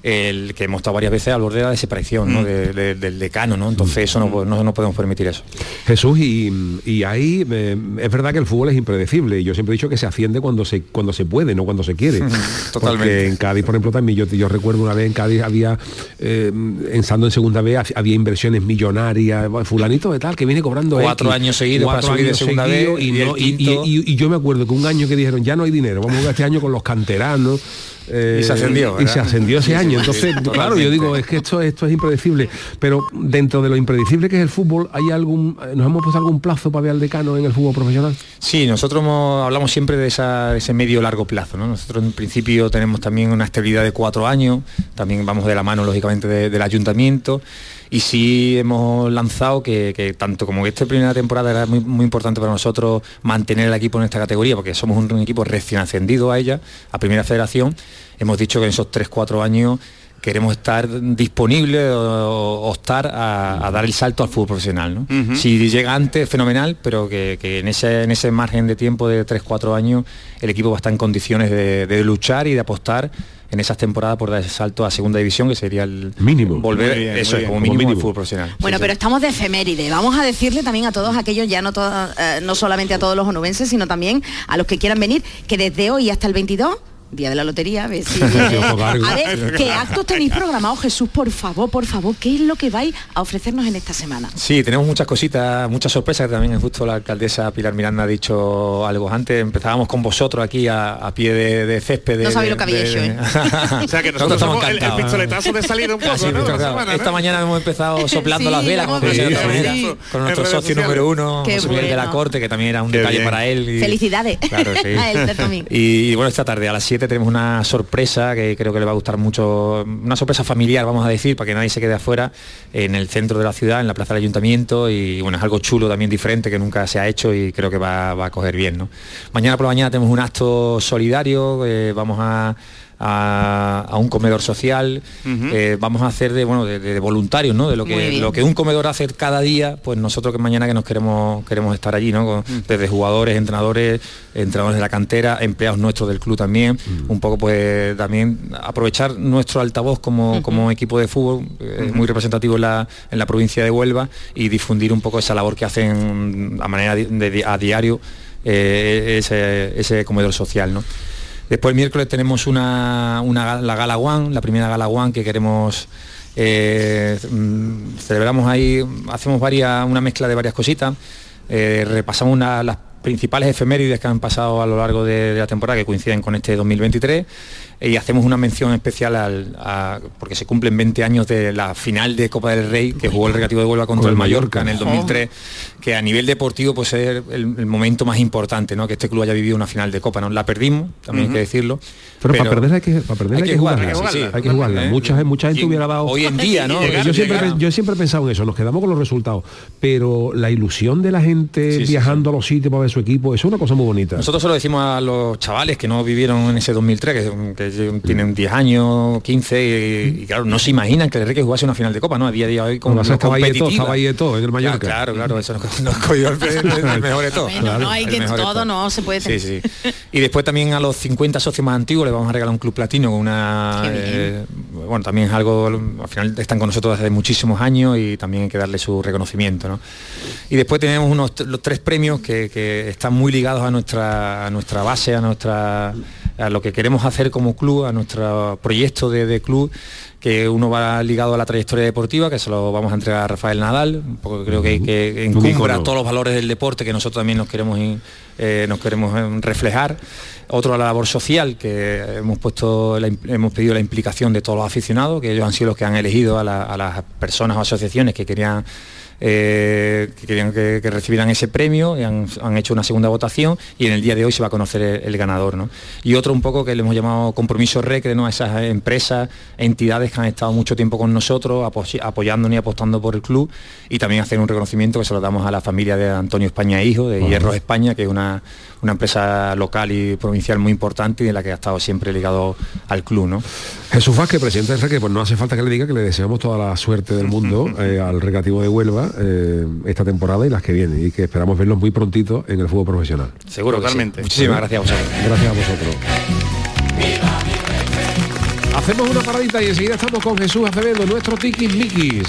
el que hemos estado varias veces al borde de la desaparición ¿no? De- de- del decano, ¿no? Entonces eso no, no, no podemos permitir eso. Jesús, y, y ahí eh, es verdad que el fútbol es impredecible. Yo siempre he dicho que se asciende cuando se cuando se puede, no cuando se quiere. Totalmente. Porque en Cádiz, por ejemplo, también yo, yo recuerdo una vez en Cádiz había, eh, estando en segunda vez, había inversiones millonarias, fulanito de tal, que viene cobrando Cuatro X, años seguidos para subir de segunda vez, y, y yo me acuerdo que un año que dijeron, ya no hay dinero, vamos a jugar este año con los canteranos. Eh, Y se ascendió, y se ascendió ese Sí, año. Entonces, sí, claro, yo digo, es que esto, esto es impredecible. Pero dentro de lo impredecible que es el fútbol, ¿hay algún, nos hemos puesto algún plazo para ver al decano en el fútbol profesional? Sí, nosotros hemos- hablamos siempre de, esa- de ese medio largo plazo. ¿no? Nosotros en principio tenemos también una estabilidad de cuatro años, también vamos de la mano lógicamente de- del ayuntamiento y sí hemos lanzado que, que tanto como que esta primera temporada era muy, muy importante para nosotros mantener el equipo en esta categoría porque somos un, un equipo recién ascendido a ella, a primera federación, hemos dicho que en esos tres, cuatro años queremos estar disponibles o, o optar a, a dar el salto al fútbol profesional. ¿no? Si llega antes, fenomenal, pero que, que en, ese, en ese margen de tiempo de 3-4 años el equipo va a estar en condiciones de, de luchar y de apostar en esas temporadas por dar ese salto a segunda división, que sería el mínimo. Volver, bien, eso es, como Como mínimo, mínimo. al fútbol profesional. Bueno, Sí, pero sí. estamos de efeméride. Vamos a decirle también a todos aquellos, ya no, to- eh, no solamente a todos los onubenses, sino también a los que quieran venir, que desde hoy hasta el 22 Día de la Lotería, a ver si. A ver, ¿qué actos tenéis programados, Jesús? Por favor, por favor, ¿qué es lo que vais a ofrecernos en esta semana? Sí, tenemos muchas cositas, muchas sorpresas que también justo la alcaldesa Pilar Miranda ha dicho algo antes. Empezábamos con vosotros aquí a, a pie de, de césped. de- No sabéis lo que de- hecho, ¿eh? O sea que nosotros, Nosotros somos el, pistoletazo de salida un poco, Casi, ¿no? pero La claro, semana, ¿no? Esta mañana hemos empezado soplando Sí, las velas, como manera, sí. con nuestro socio número uno, José Miguel de la. Corte, que también era un Qué detalle bien. para él. y- Felicidades Claro, sí. a él también. Y, bueno, esta tarde a las 7 tenemos una sorpresa que creo que le va a gustar mucho, una sorpresa familiar, vamos a decir, para que nadie se quede afuera, en el centro de la ciudad, en la plaza del ayuntamiento, y bueno, es algo chulo también diferente que nunca se ha hecho y creo que va, va a coger bien. ¿no? Mañana por la mañana tenemos un acto solidario, eh, vamos a, a- a un comedor social, eh, vamos a hacer de, bueno, de, de voluntarios, ¿no? De lo que, lo que un comedor hace cada día, pues nosotros que mañana que nos queremos, queremos estar allí, ¿no? Con- Desde jugadores, entrenadores, entrenadores de la cantera, empleados nuestros del club también, un poco pues también aprovechar nuestro altavoz como, como equipo de fútbol, eh, muy representativo en la, en la provincia de Huelva, y difundir un poco esa labor que hacen a manera de, a diario eh, ese, ese comedor social, ¿no? Después el miércoles tenemos una, la Gala One, la primera Gala One que queremos eh, mm, celebramos ahí, hacemos varias, una mezcla de varias cositas, eh, repasamos las principales efemérides que han pasado a lo largo de la temporada que coinciden con este 2023 y hacemos una mención especial al, a- porque se cumplen 20 años de la final de Copa del Rey que jugó el Recreativo de Huelva contra Con el Mallorca en el Mallorca. 2003 que a nivel deportivo pues es el, el momento más importante ¿no? que este club haya vivido una final de Copa ¿no? la perdimos también hay que decirlo Pero, para perder hay que, para perder hay que jugarla, jugarla. sí, sí. Hay que jugarla. ¿Eh? Mucha, mucha gente Y hubiera dado. hoy en día, ¿no? Llegar, yo, siempre, llegar. yo siempre he pensado en eso, nos quedamos con los resultados. Pero la ilusión de la gente Sí, viajando a los sitios para ver su equipo, eso es una cosa muy bonita. Nosotros se lo decimos a los chavales que no vivieron en ese 2003, que, que tienen 10 años, 15, y, y claro, no se imaginan que el Enrique jugase una final de Copa, ¿no? A día de hoy Además, lo estaba ahí de todo, estaba ahí de todo en el Mallorca. Claro, claro, eso nos, nos cogió el, el- el mejor de todo. Bueno, no hay que todo, no se puede Sí, sí. Y después también a los 50 socios más antiguos les vamos a regalar un club platino con una... Eh, bueno, también es algo, al final están con nosotros desde muchísimos años y también hay que darle su reconocimiento. ¿no? Y después tenemos unos, los tres premios que, que están muy ligados a nuestra, a nuestra base, a nuestra a lo que queremos hacer como club, a nuestro proyecto de, de club, que uno va ligado a la trayectoria deportiva, que se lo vamos a entregar a Rafael Nadal, poco creo que, que encumbra todos los valores del deporte que nosotros también nos queremos, eh, nos queremos eh, reflejar. Otro a la labor social, que hemos puesto la hemos pedido la implicación de todos los aficionados, que ellos han sido los que han elegido a, la- a las personas o asociaciones que querían eh, que querían que, que recibieran ese premio y han, han hecho una segunda votación y en el día de hoy se va a conocer el, el ganador. ¿no? Y otro un poco que le hemos llamado compromiso recre, ¿no? a esas empresas, entidades que han estado mucho tiempo con nosotros, apo- apoyándonos y apostando por el club y también hacer un reconocimiento que se lo damos a la familia de Antonio España Hijo, de Hierros España, que es una, una empresa local y provincial muy importante y de la que ha estado siempre ligado al club. ¿no? Jesús Vázquez, presidente del Reque, pues no hace falta que le diga que le deseamos toda la suerte del mundo eh, al Recreativo de Huelva eh, esta temporada y las que vienen y que esperamos verlos muy prontito en el fútbol profesional. Seguro sí. Muchísimas gracias a vosotros. Gracias a vosotros. Hacemos una paradita y enseguida estamos con Jesús Acevedo, nuestro Tikis Mikis.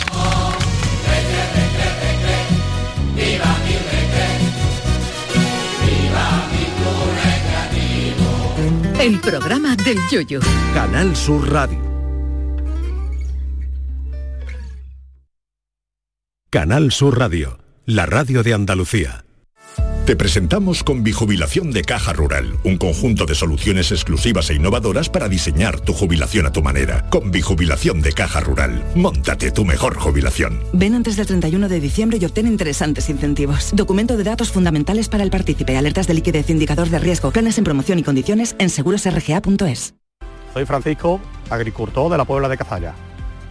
El programa del yoyo. Canal Sur Radio. Canal Sur Radio, la radio de Andalucía. Te presentamos con Bijubilación de Caja Rural, un conjunto de soluciones exclusivas e innovadoras para diseñar tu jubilación a tu manera. Con Bijubilación de Caja Rural, montate tu mejor jubilación. Ven antes del 31 de diciembre y obtén interesantes incentivos. Documento de datos fundamentales para el partícipe, alertas de liquidez, indicador de riesgo, planes en promoción y condiciones en segurosrga.es. Soy Francisco, agricultor de la Puebla de Cazalla.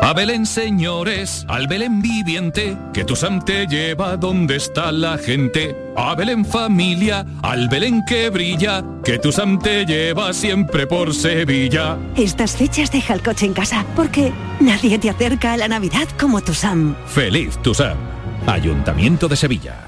A Belén, señores, al Belén viviente, que tu Sam te lleva donde está la gente. A Belén, familia, al Belén que brilla, que tu Sam te lleva siempre por Sevilla. Estas fechas deja el coche en casa, porque nadie te acerca a la Navidad como tu Sam. Feliz tu Sam. Ayuntamiento de Sevilla.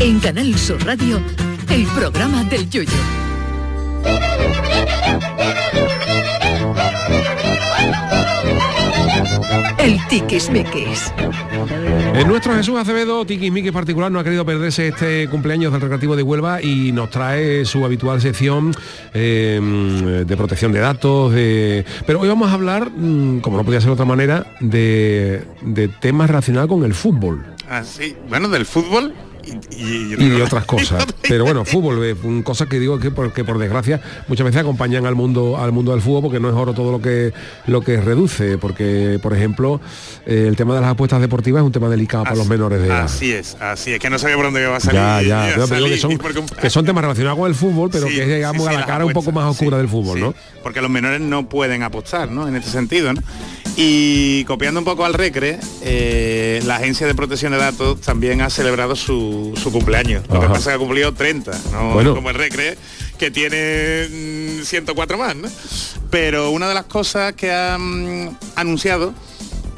En Canal Sur Radio, el programa del Yoyo. El Tiquismiquis. En nuestro Jesús Acevedo, Tiki Miki particular, no ha querido perderse este cumpleaños del Recreativo de Huelva y nos trae su habitual sección eh, de protección de datos. de- Pero hoy vamos a hablar, mm, como no podía ser de otra manera, de, de temas relacionados con el fútbol. Ah, sí. Bueno, del fútbol y, y otras cosas. Pero bueno, fútbol, eh, un- cosas que digo que por, que por desgracia muchas veces acompañan al mundo al mundo del fútbol porque no es oro todo lo que lo que reduce, porque por ejemplo eh, el tema de las apuestas deportivas es un tema delicado para los menores de edad. Así es, así es, que no sabía por dónde iba a salir. Ya, ya, pero que son, porque- que son temas relacionados con el fútbol, pero Sí, que sí, sí, a la cara un poco más oscura del fútbol, ¿no? porque los menores no pueden apostar, ¿no? En este sentido, ¿no? Y copiando un poco al Recre, eh, la Agencia de Protección de Datos también ha celebrado su, su cumpleaños. Lo que Ajá. pasa es que ha cumplido 30, no Bueno. como el Recre, que tiene mm, 104 más, ¿no? Pero una de las cosas que han anunciado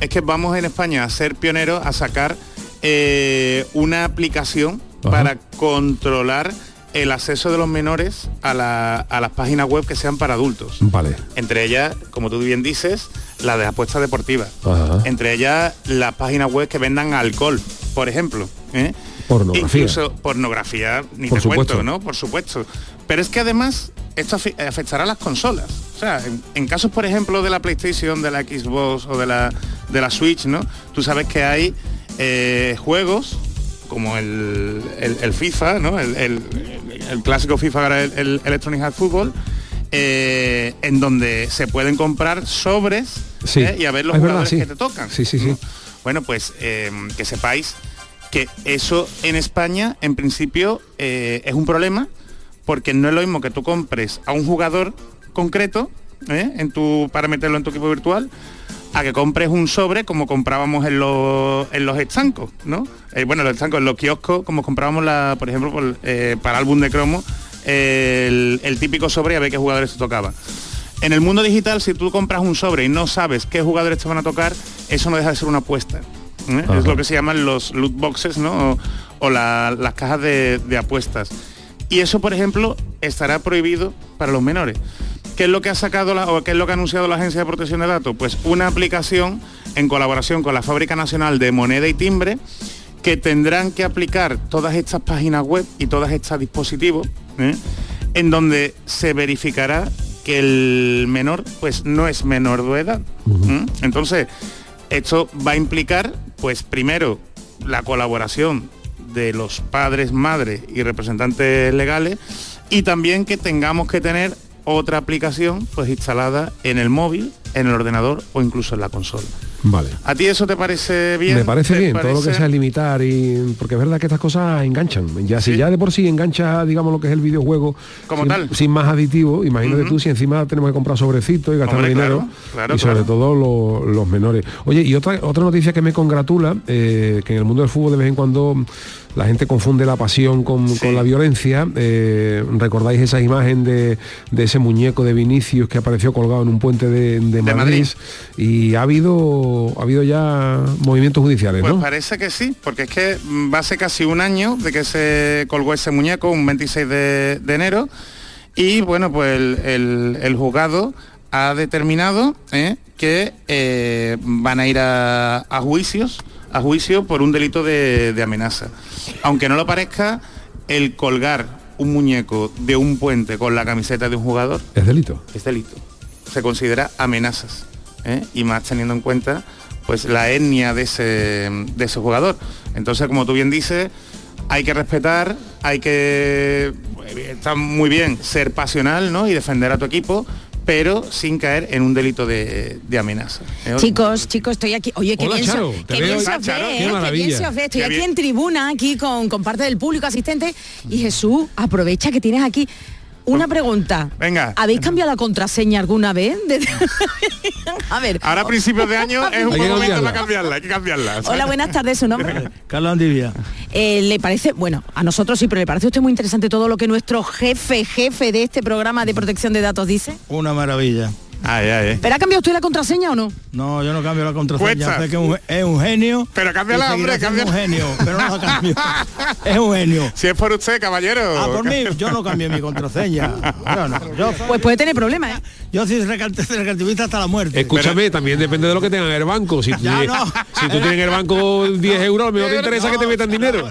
es que vamos en España a ser pioneros a sacar eh, una aplicación Ajá. para controlar el acceso de los menores a, la- a las páginas web que sean para adultos. Vale. Entre ellas, como tú bien dices, la de apuestas deportivas. Ajá. Entre ellas, las páginas web que vendan alcohol, por ejemplo. ¿eh? Pornografía. Incluso pornografía, ni Por te supuesto. cuento, ¿no? Por supuesto. Pero es que además esto afectará a las consolas. O sea, en, en casos, por ejemplo, de la PlayStation, de la Xbox o de la, de la Switch, ¿no? Tú sabes que hay eh, juegos como el, el- el FIFA, ¿no? El, el- clásico FIFA ahora el, el Electronic Arts Football, eh, en donde se pueden comprar sobres Sí. ¿eh? y a ver los Es verdad, jugadores sí. que te tocan. Sí, sí, sí. Bueno, pues que sepáis que eso en España, en principio, eh, es un problema, porque no es lo mismo que tú compres a un jugador concreto ¿eh? en tu, para meterlo en tu equipo virtual, a que compres un sobre como comprábamos en los, en los estancos, ¿no? Eh, bueno, los estancos, en los kioscos, como comprábamos, la, por ejemplo, eh, para álbum de cromo, el, el típico sobre y a ver qué jugadores te tocaba. En el mundo digital, si tú compras un sobre y no sabes qué jugadores te van a tocar, eso no deja de ser una apuesta. ¿Eh? Es lo que se llaman los loot boxes, ¿no? O, o la- las cajas de, de apuestas. Y eso, por ejemplo, estará prohibido para los menores. ¿Qué es lo que ha sacado la, o qué es lo que ha anunciado la Agencia de Protección de Datos? Pues una aplicación en colaboración con la Fábrica Nacional de Moneda y Timbre que tendrán que aplicar todas estas páginas web y todos estos dispositivos ¿eh? en donde se verificará que el menor pues no es menor de edad. ¿eh? Entonces, esto va a implicar pues primero la colaboración de los padres, madres y representantes legales y también que tengamos que tener otra aplicación pues instalada en el móvil, en el ordenador o incluso en la consola. Vale. ¿A ti eso te parece bien? Me parece ¿Te bien, todo lo que sea limitar y porque es verdad que estas cosas enganchan. Ya si ya de por sí engancha, digamos lo que es el videojuego Como sin, tal. sin más aditivos, imagínate tú si encima tenemos que comprar sobrecitos y gastar Hombre, dinero claro, claro, y sobre claro. todo lo- los menores. Oye, y otra otra noticia que me congratula, eh, que en el mundo del fútbol de vez en cuando la gente confunde la pasión con, con la violencia. Eh, ¿Recordáis esa imagen de, de ese muñeco de Vinicius que apareció colgado en un puente de, de Madrid? Madrid. Y ha habido, ha habido ya movimientos judiciales, Pues ¿no? parece que sí, porque es que mm, va a ser casi un año de que se colgó ese muñeco, un 26 de, de enero, y bueno, pues el, el- el juzgado ha determinado ¿eh? que eh, van a ir a, a juicios, a juicio por un delito de, de amenaza. Aunque no lo parezca, el colgar un muñeco de un puente con la camiseta de un jugador Es delito. es delito. Se considera amenazas. ¿eh? Y más teniendo en cuenta pues la etnia de ese, de ese jugador. Entonces, como tú bien dices, hay que respetar, hay que está muy bien ser pasional ¿no? y defender a tu equipo, pero sin caer en un delito de, de amenaza. ¿eh? Chicos, chicos, estoy aquí. Oye, qué Hola, bien, Charo, se, qué bien se Ah, os ve, ¿eh? qué Qué bien se os ve. Estoy Qué aquí bien. en tribuna, aquí con, con parte del público asistente. Y Jesús, aprovecha que tienes aquí una pregunta. Venga. ¿Habéis cambiado la contraseña alguna vez? De- a ver. Ahora a principios de año es un buen momento cambiarla. para cambiarla, hay que cambiarla. Hola, buenas tardes, su nombre. Carlos Andivia. Eh, ¿Le parece, bueno, a nosotros sí, pero ¿le parece a usted muy interesante todo lo que nuestro jefe, jefe de este programa de protección de datos dice? Una maravilla. Ay, ay, ¿Pero ha cambiado usted la contraseña o no? No, yo no cambio la contraseña. Cuesta. Sé que es un, es un genio. Pero cámbiala, hombre, cámbiala. un genio, pero no la cambio. es un genio. Si es por usted, caballero. Ah, por mí, yo no cambié mi contraseña. Yo no, yo, Pues puede tener problemas, ¿eh? yo soy recativista hasta la muerte. Escúchame, también depende de lo que tengan en el banco. Si tú, Ya tienes, no. si tú tienes en el banco 10 euros, mejor te interesa que te metan dinero.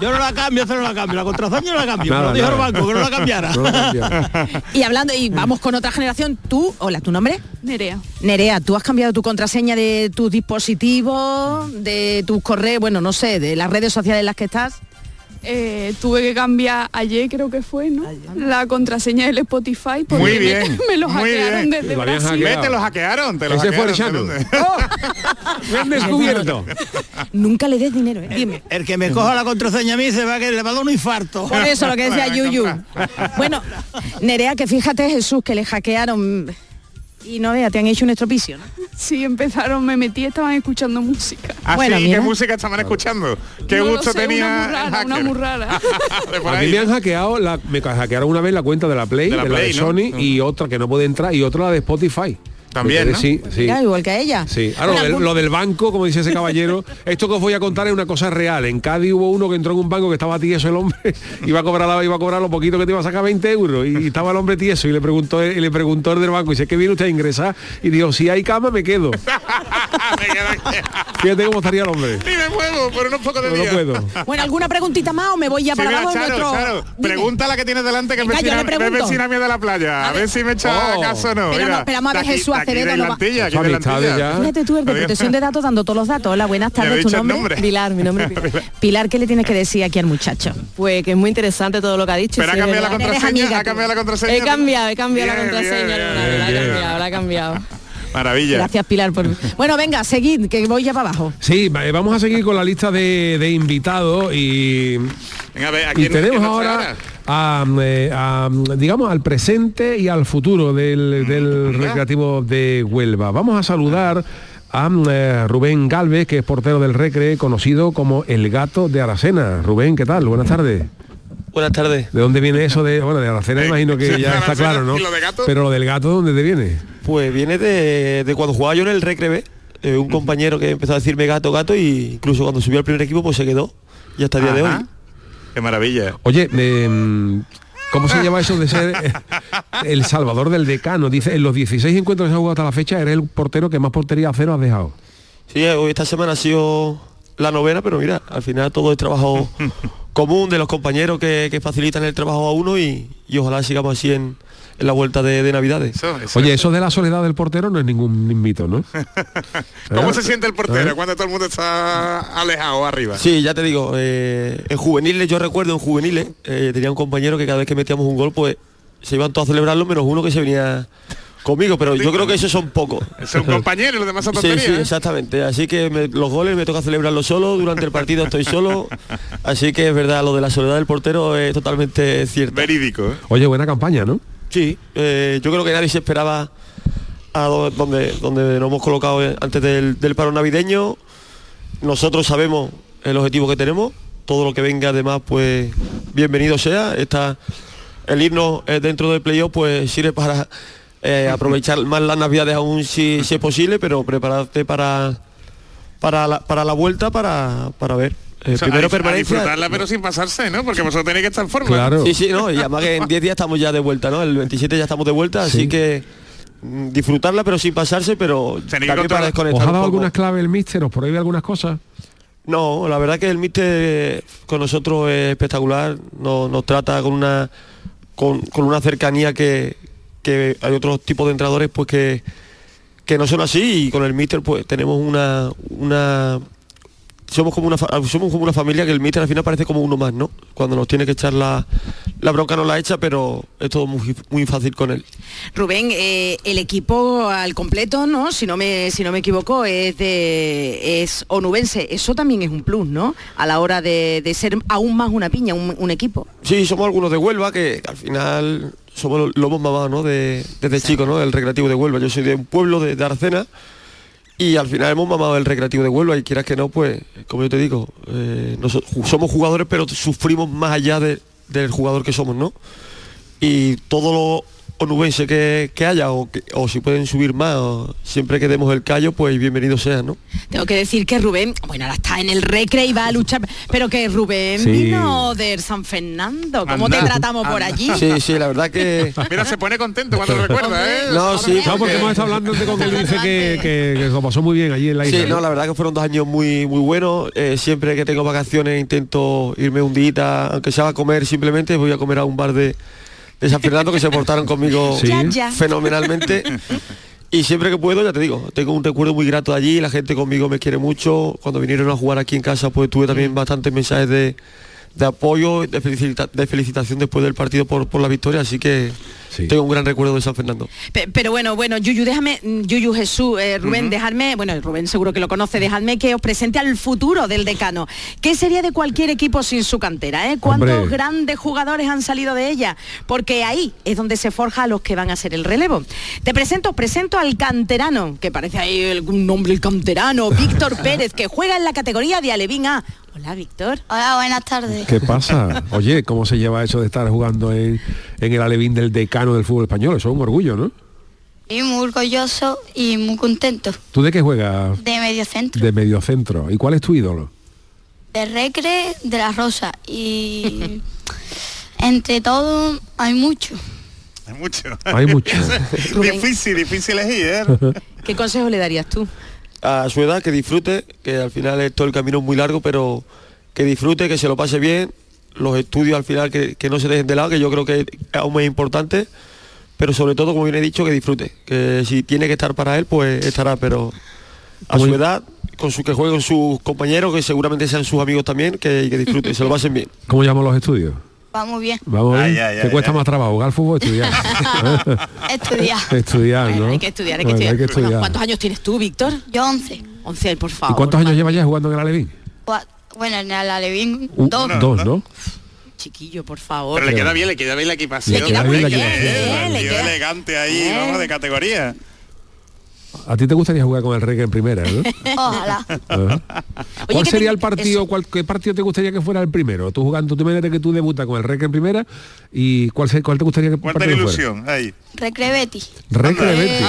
Yo no la cambio, eso no la cambio. La contraseña no la cambio. Nada, me lo dijo el banco, que no la cambiara. No la cambia. Y hablando, y vamos con otra generación, tú, hola, ¿tu nombre? Nerea. Nerea, tú has cambiado tu contraseña de tus dispositivos, de tus correos, bueno, no sé, de las redes sociales en las que estás. Eh, tuve que cambiar ayer creo que fue, ¿no? La contraseña del Spotify porque Muy me- bien, me, lo muy hackearon bien. desde Lo Brasil. Ve, te lo hackearon, te lo Ese fue hackearon. el Me han descubierto. Nunca le des dinero, ¿eh? Dime. El que me coja la contraseña a mí se va a que le va a dar un infarto. Por eso lo que decía Yuyu. Bueno, Nerea, que fíjate Jesús que le hackearon y no vea, te han hecho un estropicio, ¿no? Sí, empezaron, me metí, estaban escuchando música. Ah, Bueno, sí. ¿qué música estaban escuchando? ¿Qué No lo gusto sé, tenía una muy rara, una muy rara. A mí me han hackeado, la, me hackearon una vez la cuenta de la Play, De de la la, Play, de ¿no? Sony y otra que no puede entrar y otra la de Spotify. También, ¿no? Sí, sí. Mira, igual que a ella. Sí, ahora lo, del, lo del banco, como dice ese caballero, esto que os voy a contar es una cosa real. En Cádiz hubo uno que entró en un banco que estaba tieso el hombre, iba a cobrar la- iba a cobrar lo poquito que te iba a sacar 20 euros y estaba el hombre tieso y le preguntó y le preguntó el del banco, y dice que viene usted a ingresar y dijo, si hay cama me quedo. Fíjate cómo estaría el hombre. Ni me muevo, pero no poco de No, no día. puedo. Bueno, ¿alguna preguntita más o me voy ya Sí, para mira, abajo Charo, otro? Charo, pregunta la que tienes delante que es Venga, vecina, vecina mía de la playa. A ver si me echa Oh. caso o no. Pero no, Mira, pero vamos a ver, Jesús aquí Acevedo aquí ya. Fíjate tú, el de protección de datos dando todos los datos. Hola, buenas he tardes, ¿tu nombre? nombre. Pilar, mi nombre es Pilar. Pilar, ¿qué le tienes que decir aquí al muchacho? Pues que es muy interesante todo lo que ha dicho. Pero ha sí, es cambiado la contraseña, amiga ha cambiado la contraseña. He cambiado, he cambiado Bien, la contraseña. la ha bien. cambiado, la ha cambiado. Maravilla. Gracias, Pilar. Por... Bueno, venga, seguid, que voy ya para abajo. Sí, va- vamos a seguir con la lista de, de invitados y, Venga, a ver, ¿a y quién- tenemos quién ahora traerá? A, eh, a, digamos al presente y al futuro del, del recreativo de Huelva. Vamos a saludar a eh, Rubén Galvez, que es portero del Recre, conocido como el gato de Aracena. Rubén, ¿qué tal? Buenas tardes. Buenas tardes. ¿De dónde viene eso de, bueno, de Aracena imagino que ya está claro, ¿no? ¿Y lo de gato? Pero lo del gato, ¿dónde te viene? Pues viene de, de cuando jugaba yo en el Recre B, eh, un compañero que empezó a decirme gato, gato y incluso cuando subió al primer equipo pues se quedó y hasta el día de hoy. Qué maravilla. Oye, eh, ¿cómo se llama eso de ser eh, el salvador del decano? Dice, en los 16 encuentros que se ha jugado hasta la fecha, eres el portero que más portería a cero has dejado. Sí, eh, hoy esta semana ha sido la novena, pero mira, al final todo es trabajo común de los compañeros que, que facilitan el trabajo a uno y, y ojalá sigamos así en, en la vuelta de, de Navidades. Oye, eso de la soledad del portero no es ningún mito, ¿no? ¿Cómo ¿Eh? se siente el portero ¿Eh? cuando todo el mundo está alejado arriba? Sí, ya te digo, eh, en juveniles, yo recuerdo en juveniles, eh, tenía un compañero que cada vez que metíamos un gol, pues se iban todos a celebrarlo, menos uno que se venía conmigo, pero yo creo que esos son pocos. Es un compañero y los demás son Sí, sí, exactamente. Así que me- los goles me toca celebrarlos solo, durante el partido estoy solo. Así que es verdad, lo de la soledad del portero es totalmente cierto. Verídico. ¿eh? Oye, buena campaña, ¿no? Sí, eh, yo creo que nadie se esperaba a do- donde, donde nos hemos colocado antes del, paro navideño. Nosotros sabemos el objetivo que tenemos, todo lo que venga además, pues bienvenido sea. Está, el irnos eh, dentro del playoff pues sirve para eh, aprovechar más las navidades aún si, es posible, pero prepararte para, para, la, para la vuelta para, para ver. Eh, O sea, primero a, a permanencia. disfrutarla pero sin pasarse, ¿no? Porque vosotros tenéis que estar en forma. Sí, sí, no, y además que en 10 días estamos ya de vuelta, ¿no? El 27 ya estamos de vuelta, así que mm, disfrutarla pero sin pasarse, pero también para ¿Os desconectar ha un dado poco. algunas claves el míster? ¿Os prohíbe algunas cosas? No, la verdad que el míster con nosotros es espectacular, nos, nos trata con una con, con una cercanía que, que hay otros tipos de entrenadores pues que, que no son así y con el míster pues tenemos una una somos como una fa- somos como una familia que el míster al final parece como uno más, ¿no? Cuando nos tiene que echar la, la bronca nos la echa, pero es todo muy, muy fácil con él. Rubén, eh, el equipo al completo, ¿no? Si no me, si no me equivoco, es de es onubense. Eso también es un plus, ¿no? A la hora de, de ser aún más una piña, un, un equipo. Sí, somos algunos de Huelva que al final somos lo, lo hemos mamado, ¿no? De, desde chico, ¿no? El recreativo de Huelva. Yo soy de un pueblo de, de Arcena y al final hemos mamado el recreativo de Huelva y quieras que no, pues, como yo te digo, eh, somos jugadores pero sufrimos más allá de- del jugador que somos, ¿no? Y todo lo, onubense que, que haya o, que- o si pueden subir más o siempre que demos el callo pues bienvenido sea ¿no? Tengo que decir que Rubén, bueno, ahora está en el recre y va a luchar, pero que Rubén Sí. vino de San Fernando. ¿Cómo te Anda, tratamos por allí? sí sí la verdad que Mira, se pone contento cuando lo recuerda, ¿eh? No, sí, No, porque hemos estado hablando antes con él dice que, que, que lo pasó muy bien allí en la isla. Sí, no, la verdad que fueron dos años muy muy buenos. Eh, siempre que tengo vacaciones intento irme un día, aunque sea a comer simplemente, voy a comer a un bar de, de San Fernando que se portaron conmigo Sí. Fenomenalmente. Y siempre que puedo, ya te digo, tengo un recuerdo muy grato de allí, la gente conmigo me quiere mucho. Cuando vinieron a jugar aquí en casa, pues tuve también bastantes mensajes de, de apoyo, de, felicita- de felicitación después del partido por, por la victoria, así que tengo un gran recuerdo de San Fernando. Pe- Pero bueno, bueno, Yuyu, déjame, Yuyu Jesús, eh, Rubén, dejadme, bueno, Rubén seguro que lo conoce, dejadme que os presente al futuro del decano. ¿Qué sería de cualquier equipo sin su cantera? Eh? ¿Cuántos Hombre. grandes jugadores han salido de ella? Porque ahí es donde se forja a los que van a ser el relevo. Te presento, os presento al canterano, que parece ahí el- un nombre el canterano, Víctor Pérez, que juega en la categoría de Alevín A. Hola, Víctor. Hola, buenas tardes. ¿Qué pasa? Oye, ¿cómo se lleva eso de estar jugando en, en el alevín del decano del fútbol español? Eso es un orgullo, ¿no? Y muy orgulloso y muy contento. ¿Tú de qué juegas? De medio centro. De mediocentro. ¿Y cuál es tu ídolo? De Recre de la Rosa. Y entre todo hay mucho. Hay mucho. Hay mucho. difícil, difícil elegir, ¿eh? ¿Qué consejo le darías tú? A su edad que disfrute, que al final es todo el camino es muy largo, pero que disfrute, que se lo pase bien, los estudios al final que, que no se dejen de lado, que yo creo que es aún más importante, pero sobre todo, como bien he dicho, que disfrute, que si tiene que estar para él, pues estará, pero a su edad, con su que juegue con sus compañeros, que seguramente sean sus amigos también, que, que disfrute, se lo pasen bien. ¿Cómo llaman los estudios? Va muy bien. Vamos, ay, ¿Qué ay, cuesta más trabajo, jugar al fútbol o estudiar? Estudiar. estudiar, ¿no? Hay que estudiar, hay que Bueno, estudiar. hay que estudiar. ¿Cuántos años tienes tú, Víctor? Yo 11. 11, por ¿Y favor. cuántos años llevas ya jugando en el alevín? Bueno, en el Alevín, Uh, dos. dos, ¿no? Chiquillo, por favor. Pero le queda bien, le queda bien la equipación. Le queda bien la equipación. le Tío queda- elegante ahí, vamos, de categoría. A ti te gustaría jugar con el reggae en primera, ¿no? Ojalá. ¿Cuál sería el partido, cuál, qué partido te gustaría que fuera el primero? Tú jugando, tú imagínate que tú debutas con el Recre en primera y cuál, cuál te gustaría que Cuarta partido fuera? ilusión, ahí. Recre Betty. Recre Eh.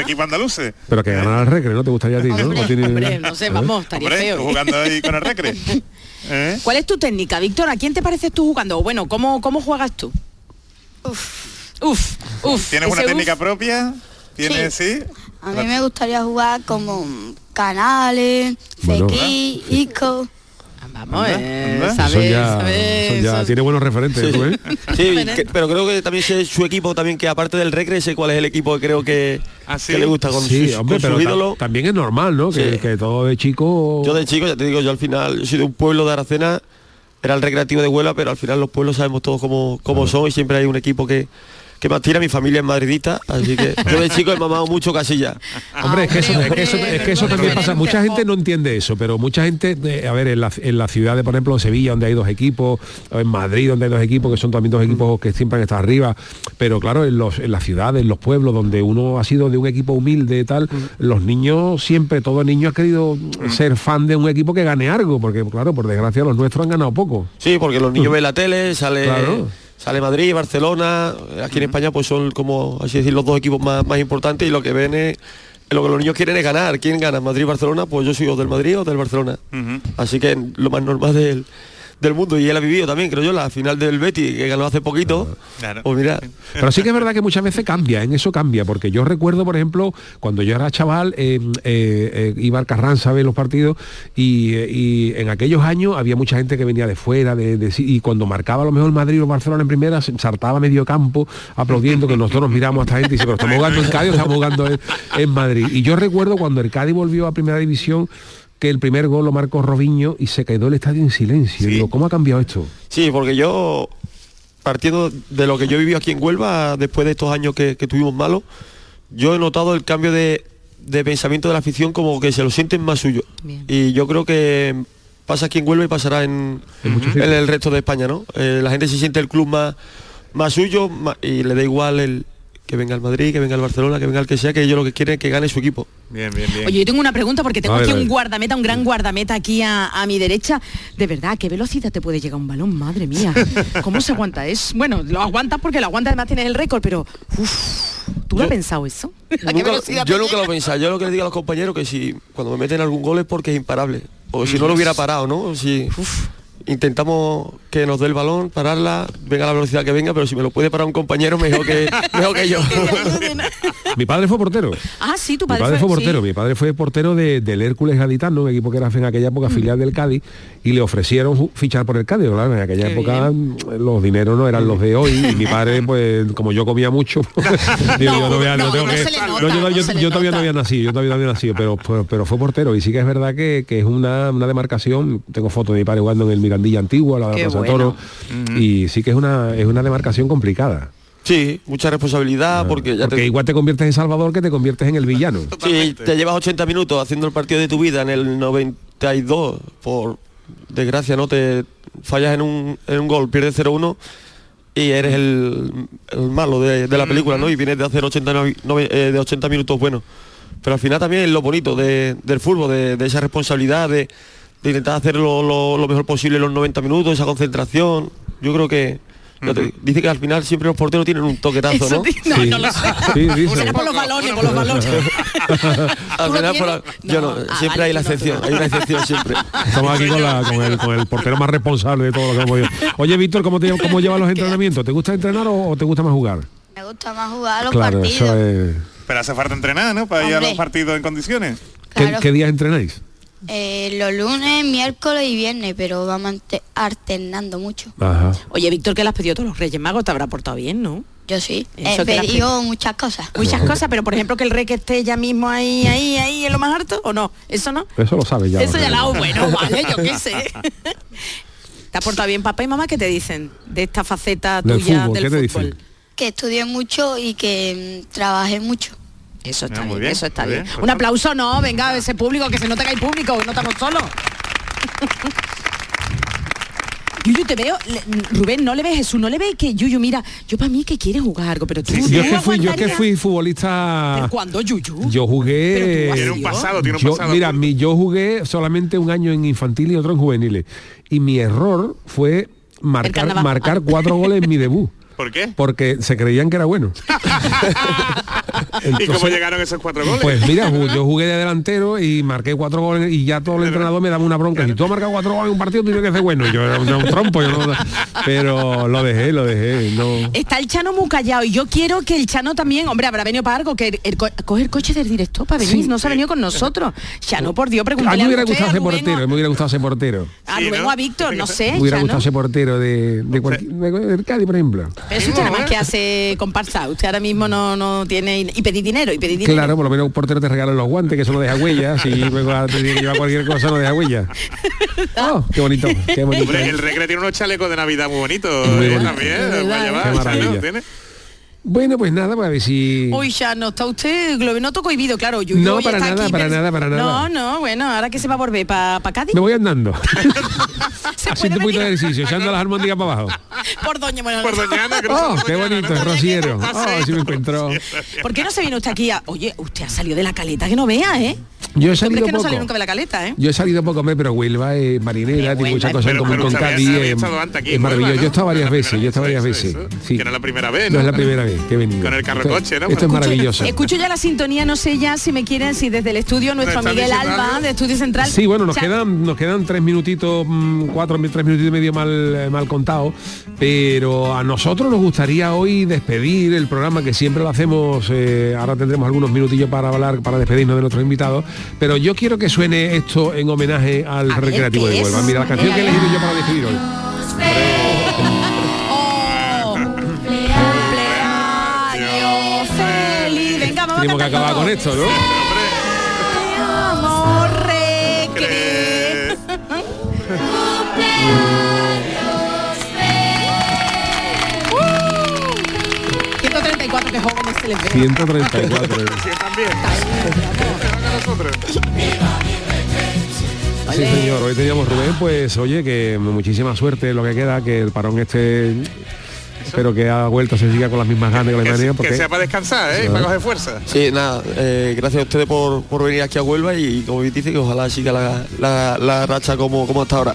Equipos andaluces. Pero que ganara el Recre, ¿no? Te gustaría a ti, ¿no? No tiene- Hombre, no sé, ¿Eh? vamos, estaría Hombre, feo. tú jugando ahí con el recre. ¿Eh? ¿Cuál es tu técnica, Víctor? ¿A quién te pareces tú jugando? O Bueno, ¿cómo, cómo juegas tú? Uf, uf. ¿Tienes una técnica propia? ¿Tienes, sí? A mí me gustaría jugar como Canales, Bueno. Fequi, Isco. Vamos, eh, Eso sabes, ya, sabes, eso ya tiene buenos referentes, Sí. ¿eh? Sí, que- pero creo que también sé su equipo también que aparte del Recre sé cuál es el equipo que creo que, que le gusta con Sí, sus, hombre, con pero ta- también es normal, ¿no? Que, Sí. que todo de chico... Yo de chico, ya te digo, yo al final, yo soy de un pueblo de Aracena, era el recreativo de Huela, pero al final los pueblos sabemos todos cómo, cómo son y siempre hay un equipo que, que más tira, mi familia es madridista, así que yo de chico he mamado mucho casilla. Hombre, es que eso, es que eso, es que eso también pasa. Mucha gente no entiende eso, pero mucha gente, eh, a ver, en la, en la ciudad de, por ejemplo, en Sevilla, donde hay dos equipos, o en Madrid, donde hay dos equipos, que son también dos equipos que siempre han estado arriba, pero claro, en, los, en las ciudades, en los pueblos, donde uno ha sido de un equipo humilde y tal, los niños, siempre, todo niño ha querido ser fan de un equipo que gane algo, porque claro, por desgracia los nuestros han ganado poco. Sí, porque los niños ven la tele, sale Claro. Sale Madrid, Barcelona, aquí en España pues son como así decir los dos equipos más, más importantes y lo que ven es lo que los niños quieren es ganar. ¿Quién gana? Madrid, Barcelona, pues yo soy o del Madrid o del Barcelona. Así que lo más normal del, del mundo y él ha vivido también, creo yo, la final del Betty que ganó hace poquito. Pues mira, Pero sí que es verdad que muchas veces cambia, en eso cambia, porque yo recuerdo, por ejemplo, cuando yo era chaval, eh, eh, eh, iba al Carranza a ver los partidos y, eh, y en aquellos años había mucha gente que venía de fuera, de, de- y cuando marcaba a lo mejor el Madrid o el Barcelona en primera, se saltaba medio campo aplaudiendo, que nosotros nos miramos a esta gente y dice, pero estamos jugando en Cádiz estamos jugando en, en Madrid. Y yo recuerdo cuando el Cádiz volvió a primera división, que el primer gol lo marcó Robinho y se quedó el estadio en silencio. Digo, ¿cómo ha cambiado esto? Sí, porque yo, partiendo de lo que yo viví aquí en Huelva, después de estos años que, que tuvimos malos, yo he notado el cambio de, de pensamiento de la afición como que se lo sienten más suyo. Y yo creo que pasa aquí en Huelva y pasará en, en el resto de España, ¿no? Eh, la gente se siente el club más, más suyo y le da igual el que venga el Madrid, que venga el Barcelona, que venga el que sea, que ellos lo que quieren es que gane su equipo. Bien, bien, bien. Oye, yo tengo una pregunta porque tengo ver, aquí un guardameta, un gran guardameta aquí a, a mi derecha. De verdad, ¿qué velocidad te puede llegar un balón? Madre mía. ¿Cómo se aguanta? Es bueno, lo aguantas porque lo aguanta, además tienes el récord, pero uf, ¿tú lo has pensado eso? ¿A Nunca- yo nunca lo he pensado. Yo lo que les digo a los compañeros que si cuando me meten algún gol es porque es imparable. O si no lo hubiera parado, ¿no? Si intentamos que nos dé el balón, pararla, venga la velocidad que venga, pero si me lo puede parar un compañero mejor que mejor que yo. Mi padre fue portero. Ah, sí, tu Mi padre, padre fue sí. portero, mi padre fue portero de- del Hércules Gaditano, un equipo que era en aquella época filial del Cádiz, y le ofrecieron fichar por el Cádiz. En aquella Qué época mm, los dineros no eran los de hoy, y mi padre, pues, como yo comía mucho, yo a- todavía no había nacido, yo todavía no había nacido, pero, pero, pero fue portero, y sí que es verdad que, que es una, una demarcación, tengo fotos de mi padre jugando en el Mirandilla antiguo, a la Qué Plaza bueno. Toro, y sí que es una, es una demarcación complicada. Sí, mucha responsabilidad porque ya Porque te, igual te conviertes en Salvador que te conviertes en el villano. Sí, te llevas 80 minutos haciendo el partido de tu vida en el 92, por desgracia, ¿no? Te fallas en un, en un gol, pierdes 0-1 y eres el, el malo de, de la película, ¿no? Y vienes de hacer 80, novi- nove- eh, de 80 minutos buenos. Pero al final también es lo bonito de- del fútbol, de, de esa responsabilidad, de, de intentar hacer lo, lo- lo mejor posible en los 90 minutos, esa concentración. Yo creo que... te- dice que al final siempre los porteros tienen un toquetazo, ¿no? No, no lo sé. Sí, sí, sí. Será por los balones, por los balones. Al final, por la- yo no, siempre hay la excepción, hay una excepción siempre. Estamos aquí con, la- con el, con el portero más responsable de todo lo que hemos oído. Oye, Víctor, ¿cómo, te, ¿cómo llevas los entrenamientos? ¿Te gusta entrenar o, o te gusta más jugar? Me gusta más jugar a los claro, partidos. eso es... Pero hace falta entrenar, ¿no? Para ir a los partidos en condiciones. ¿Qué, Claro. qué días entrenáis? Eh, los lunes, miércoles y viernes, pero vamos alternando mucho. Ajá. Oye, Víctor, que le has pedido a todos los Reyes Magos, te habrá portado bien, ¿no? Yo sí. He pedido muchas cosas. Muchas cosas, pero por ejemplo que el rey que esté ya mismo ahí, ahí, ahí en lo más alto, ¿o no? ¿Eso no? Eso lo sabes ya. Eso ya lo bueno, vale, yo qué sé. ¿Te has portado bien papá y mamá? ¿Qué te dicen de esta faceta Del tuya fútbol, del ¿qué te fútbol? dicen? Que estudié mucho y que mm, trabajé mucho. Eso está muy bien, bien, eso está bien. bien, Un aplauso, no, venga, ese público, que se nota que hay público, que no estamos solos. Yuyu, te veo, le- Rubén, no le ves Jesús, no le ves que Yuyu, mira, yo para mí que quiere jugar algo, pero tú, Yo es tú que fui, yo es que fui futbolista. ¿Pero cuándo, Yuyu? Yo jugué. Tiene un pasado, tiene un Yo- pasado. mira, mi, yo jugué solamente un año en infantil y otro en juveniles. Y mi error fue marcar, marcar cuatro goles en mi debut. ¿Por qué? Porque se creían que era bueno. ¿Y cómo llegaron esos cuatro goles? Pues mira, yo jugué de delantero y marqué cuatro goles y ya todo el entrenador me daba una bronca. Si tú has marcado cuatro goles en un partido, tiene que ser bueno. Yo era un, yo era un trompo, yo no- pero lo dejé, lo dejé. No. Está el Chano muy callado y yo quiero que el Chano también, hombre, habrá venido para algo, que el, el co- coge el coche del director para venir, Sí. no se ha venido con nosotros. Chano, por Dios, A pregúntale mí me hubiera gustado ser portero, me hubiera gustado ser portero. A Rubén o a Víctor, no sé, Me hubiera gustado ser portero de, de cualquier, de- Cádiz, por ejemplo. Pero eso usted nada más que hace comparsa, usted ahora mismo no, no tiene... Y pedir dinero, y pedir dinero. Claro, por lo menos un portero te regala los guantes, que eso no deja huellas, y luego te tiene que llevar cualquier cosa, no deja huellas. Oh, qué bonito, qué bonito. Hombre, el Recre tiene unos chalecos de Navidad muy bonitos. Muy ¿eh? bonito. También, ¿eh? llevar, Qué maravilla. Bueno, pues nada, para ver si... Uy, Chano, está usted, lo noto cohibido, claro. Yuyu No, para nada, aquí, para pero- nada, para nada. No, no, bueno, ahora que se va a volver para Cádiz, Me voy andando. Haciendo un poquito de ejercicio, echando las armónicas para abajo. por Doña bueno, Por Doñana, que no Oh, qué bonito, ¿no? Rosiero. Ah, Oh, sí. me encuentro. ¿Por qué no se viene usted aquí a... Oye, usted ha salido de la caleta, que no vea, ¿eh? Yo he salido que no poco. salió nunca de la caleta, ¿eh? Yo he salido poco, pero Huelva es marinera, tiene muchas cosas en común con Cádiz. Es maravilloso. ¿no? Yo he estado varias veces, yo he estado varias veces. Que no es la primera vez, No ¿no? es la primera vez venido. Con el carro Esto- coche, ¿no? Esto es maravilloso. Escucho ya la sintonía, no sé ya si me quieren, si desde el estudio nuestro Miguel diciendo Alba de Estudio Central. Sí, bueno, nos quedan nos quedan tres minutitos, mm, cuatro, tres minutitos y medio mal, eh, mal contados, pero a nosotros nos gustaría hoy despedir el programa que siempre lo hacemos. eh, ahora tendremos algunos minutillos para hablar, para despedirnos de nuestros invitados, pero yo quiero que suene esto en homenaje al A Recreativo ¿qué de? Huelva. Mira, la canción que he elegido yo para despedir hoy. Tenemos que acabar con esto, ¿no? Amor, recre. 134 que jóvenes se les ve. 134. Sí, también. Sí, señor. Hoy teníamos Rubén, pues oye, que muchísima suerte lo que queda, que el parón este pero que ha vuelto, se siga con las mismas ganas que la Que, manía que porque sea para descansar, ¿eh? Para coger fuerza. Sí, nada, eh, gracias a ustedes por, por venir aquí a Huelva y como bien dice que ojalá siga la, la, la racha como, como hasta ahora.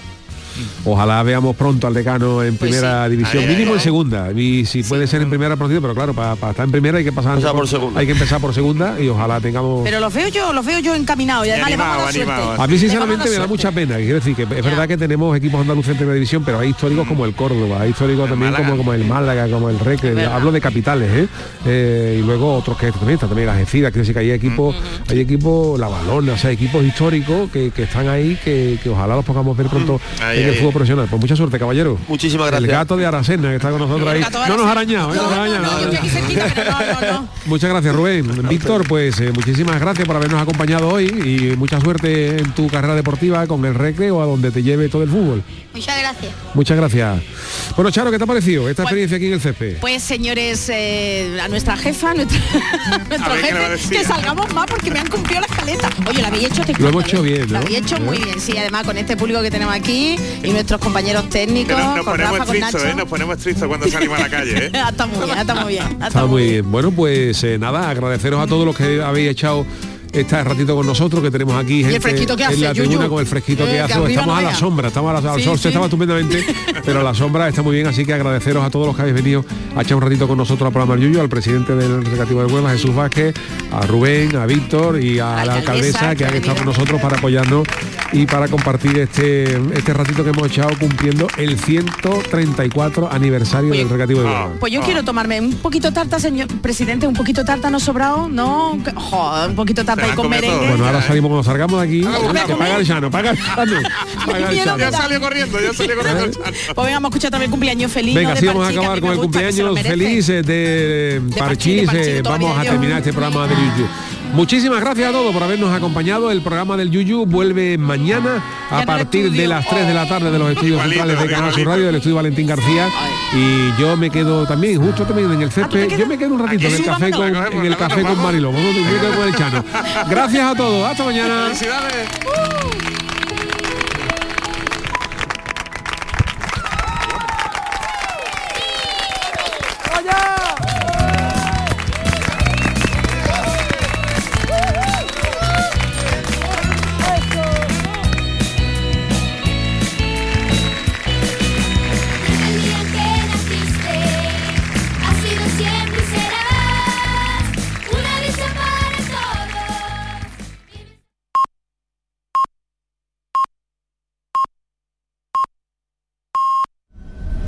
Ojalá veamos pronto al decano en Pues primera sí. división, mínimo en segunda. Y si puede ser en primera partido, pero claro, para, para estar en primera hay que pasar por segunda. Hay que empezar por segunda y ojalá tengamos. Pero los veo yo, los veo yo encaminados y además le vamos a dar. A mí sinceramente me da suerte. mucha pena. Quiero decir que es verdad que tenemos equipos andaluces en primera división, pero hay históricos como el Córdoba, hay históricos también como, como el Málaga, como el Recre. Hablo de capitales, ¿eh? Eh, y luego otros que también está también la Gecida, quiero decir que hay equipos, hay equipos, la balona, o sea, equipos históricos que, que están ahí, que, que ojalá los podamos ver pronto Ahí, en el ahí. fútbol profesional. Pues mucha suerte, caballero. Muchísimas El gracias. gato de Aracena que está con nosotros ahí. No nos ha arañado, ¿eh? Muchas gracias Rubén. Víctor, pues eh, muchísimas gracias por habernos acompañado hoy y mucha suerte en tu carrera deportiva con el recreo a donde te lleve todo el fútbol. Muchas gracias. Muchas gracias. Bueno, Charo, ¿qué te ha parecido esta experiencia aquí en el césped? Pues señores, eh, a nuestra jefa, nuestra, nuestro A ver, ¿qué le va a jefe, decir? que salgamos más porque me han cumplido la escaleta. Oye, la habéis hecho te Lo hemos cuento, hecho ¿eh? bien, ¿no? Lo habéis hecho muy ¿Eh? bien, sí, además con este público que tenemos aquí y nuestros compañeros técnicos, nos con ponemos Rafa, con tristos, Nacho. ¿eh? Nos ponemos tristos cuando salimos a la calle, ¿eh? Ah, está muy bien, está muy bien. Está muy bien. Bueno, pues eh, nada, agradeceros a todos los que habéis echado este ratito con nosotros, que tenemos aquí gente fresquito que en hace, la Yuyu. tribuna con el fresquito Eh, que hace. Estamos no a la sombra, estamos a la, al Sí, sol se estaba estupendamente, pero a la sombra está muy bien, así que agradeceros a todos los que habéis venido a echar un ratito con nosotros al programa El Yuyu, al presidente del Recreativo de Huelva, Jesús Vázquez, a Rubén, a Víctor y a la alcaldesa que han estado con nosotros para apoyarnos y para compartir este, este ratito que hemos echado cumpliendo el 134 aniversario del Recreativo de Huelva. Pues yo quiero tomarme un poquito tarta, señor presidente, un poquito tarta no sobrado, no, joder, un poquito tarta y con merengue. Bueno, ahora salimos cuando salgamos de aquí. que paga el llano, paga el llano. Paga el llano. Ya salió corriendo, ya salió corriendo. el Pues venga, vamos a escuchar también cumpleaños feliz. Venga, ¿no? de sí, vamos a acabar con el cumpleaños feliz eh, de Parchís. Parchís, Vamos a terminar este programa del Yuyu. Muchísimas gracias a todos por habernos acompañado. El programa del Yuyu vuelve mañana a partir de las 3 de la tarde de los estudios centrales de Canal Sur Radio, del estudio Valentín García. Y yo me quedo también, justo también en el césped, yo me quedo un ratito en el café con, en el café con Mariló. Gracias a todos. Hasta mañana. Felicidades.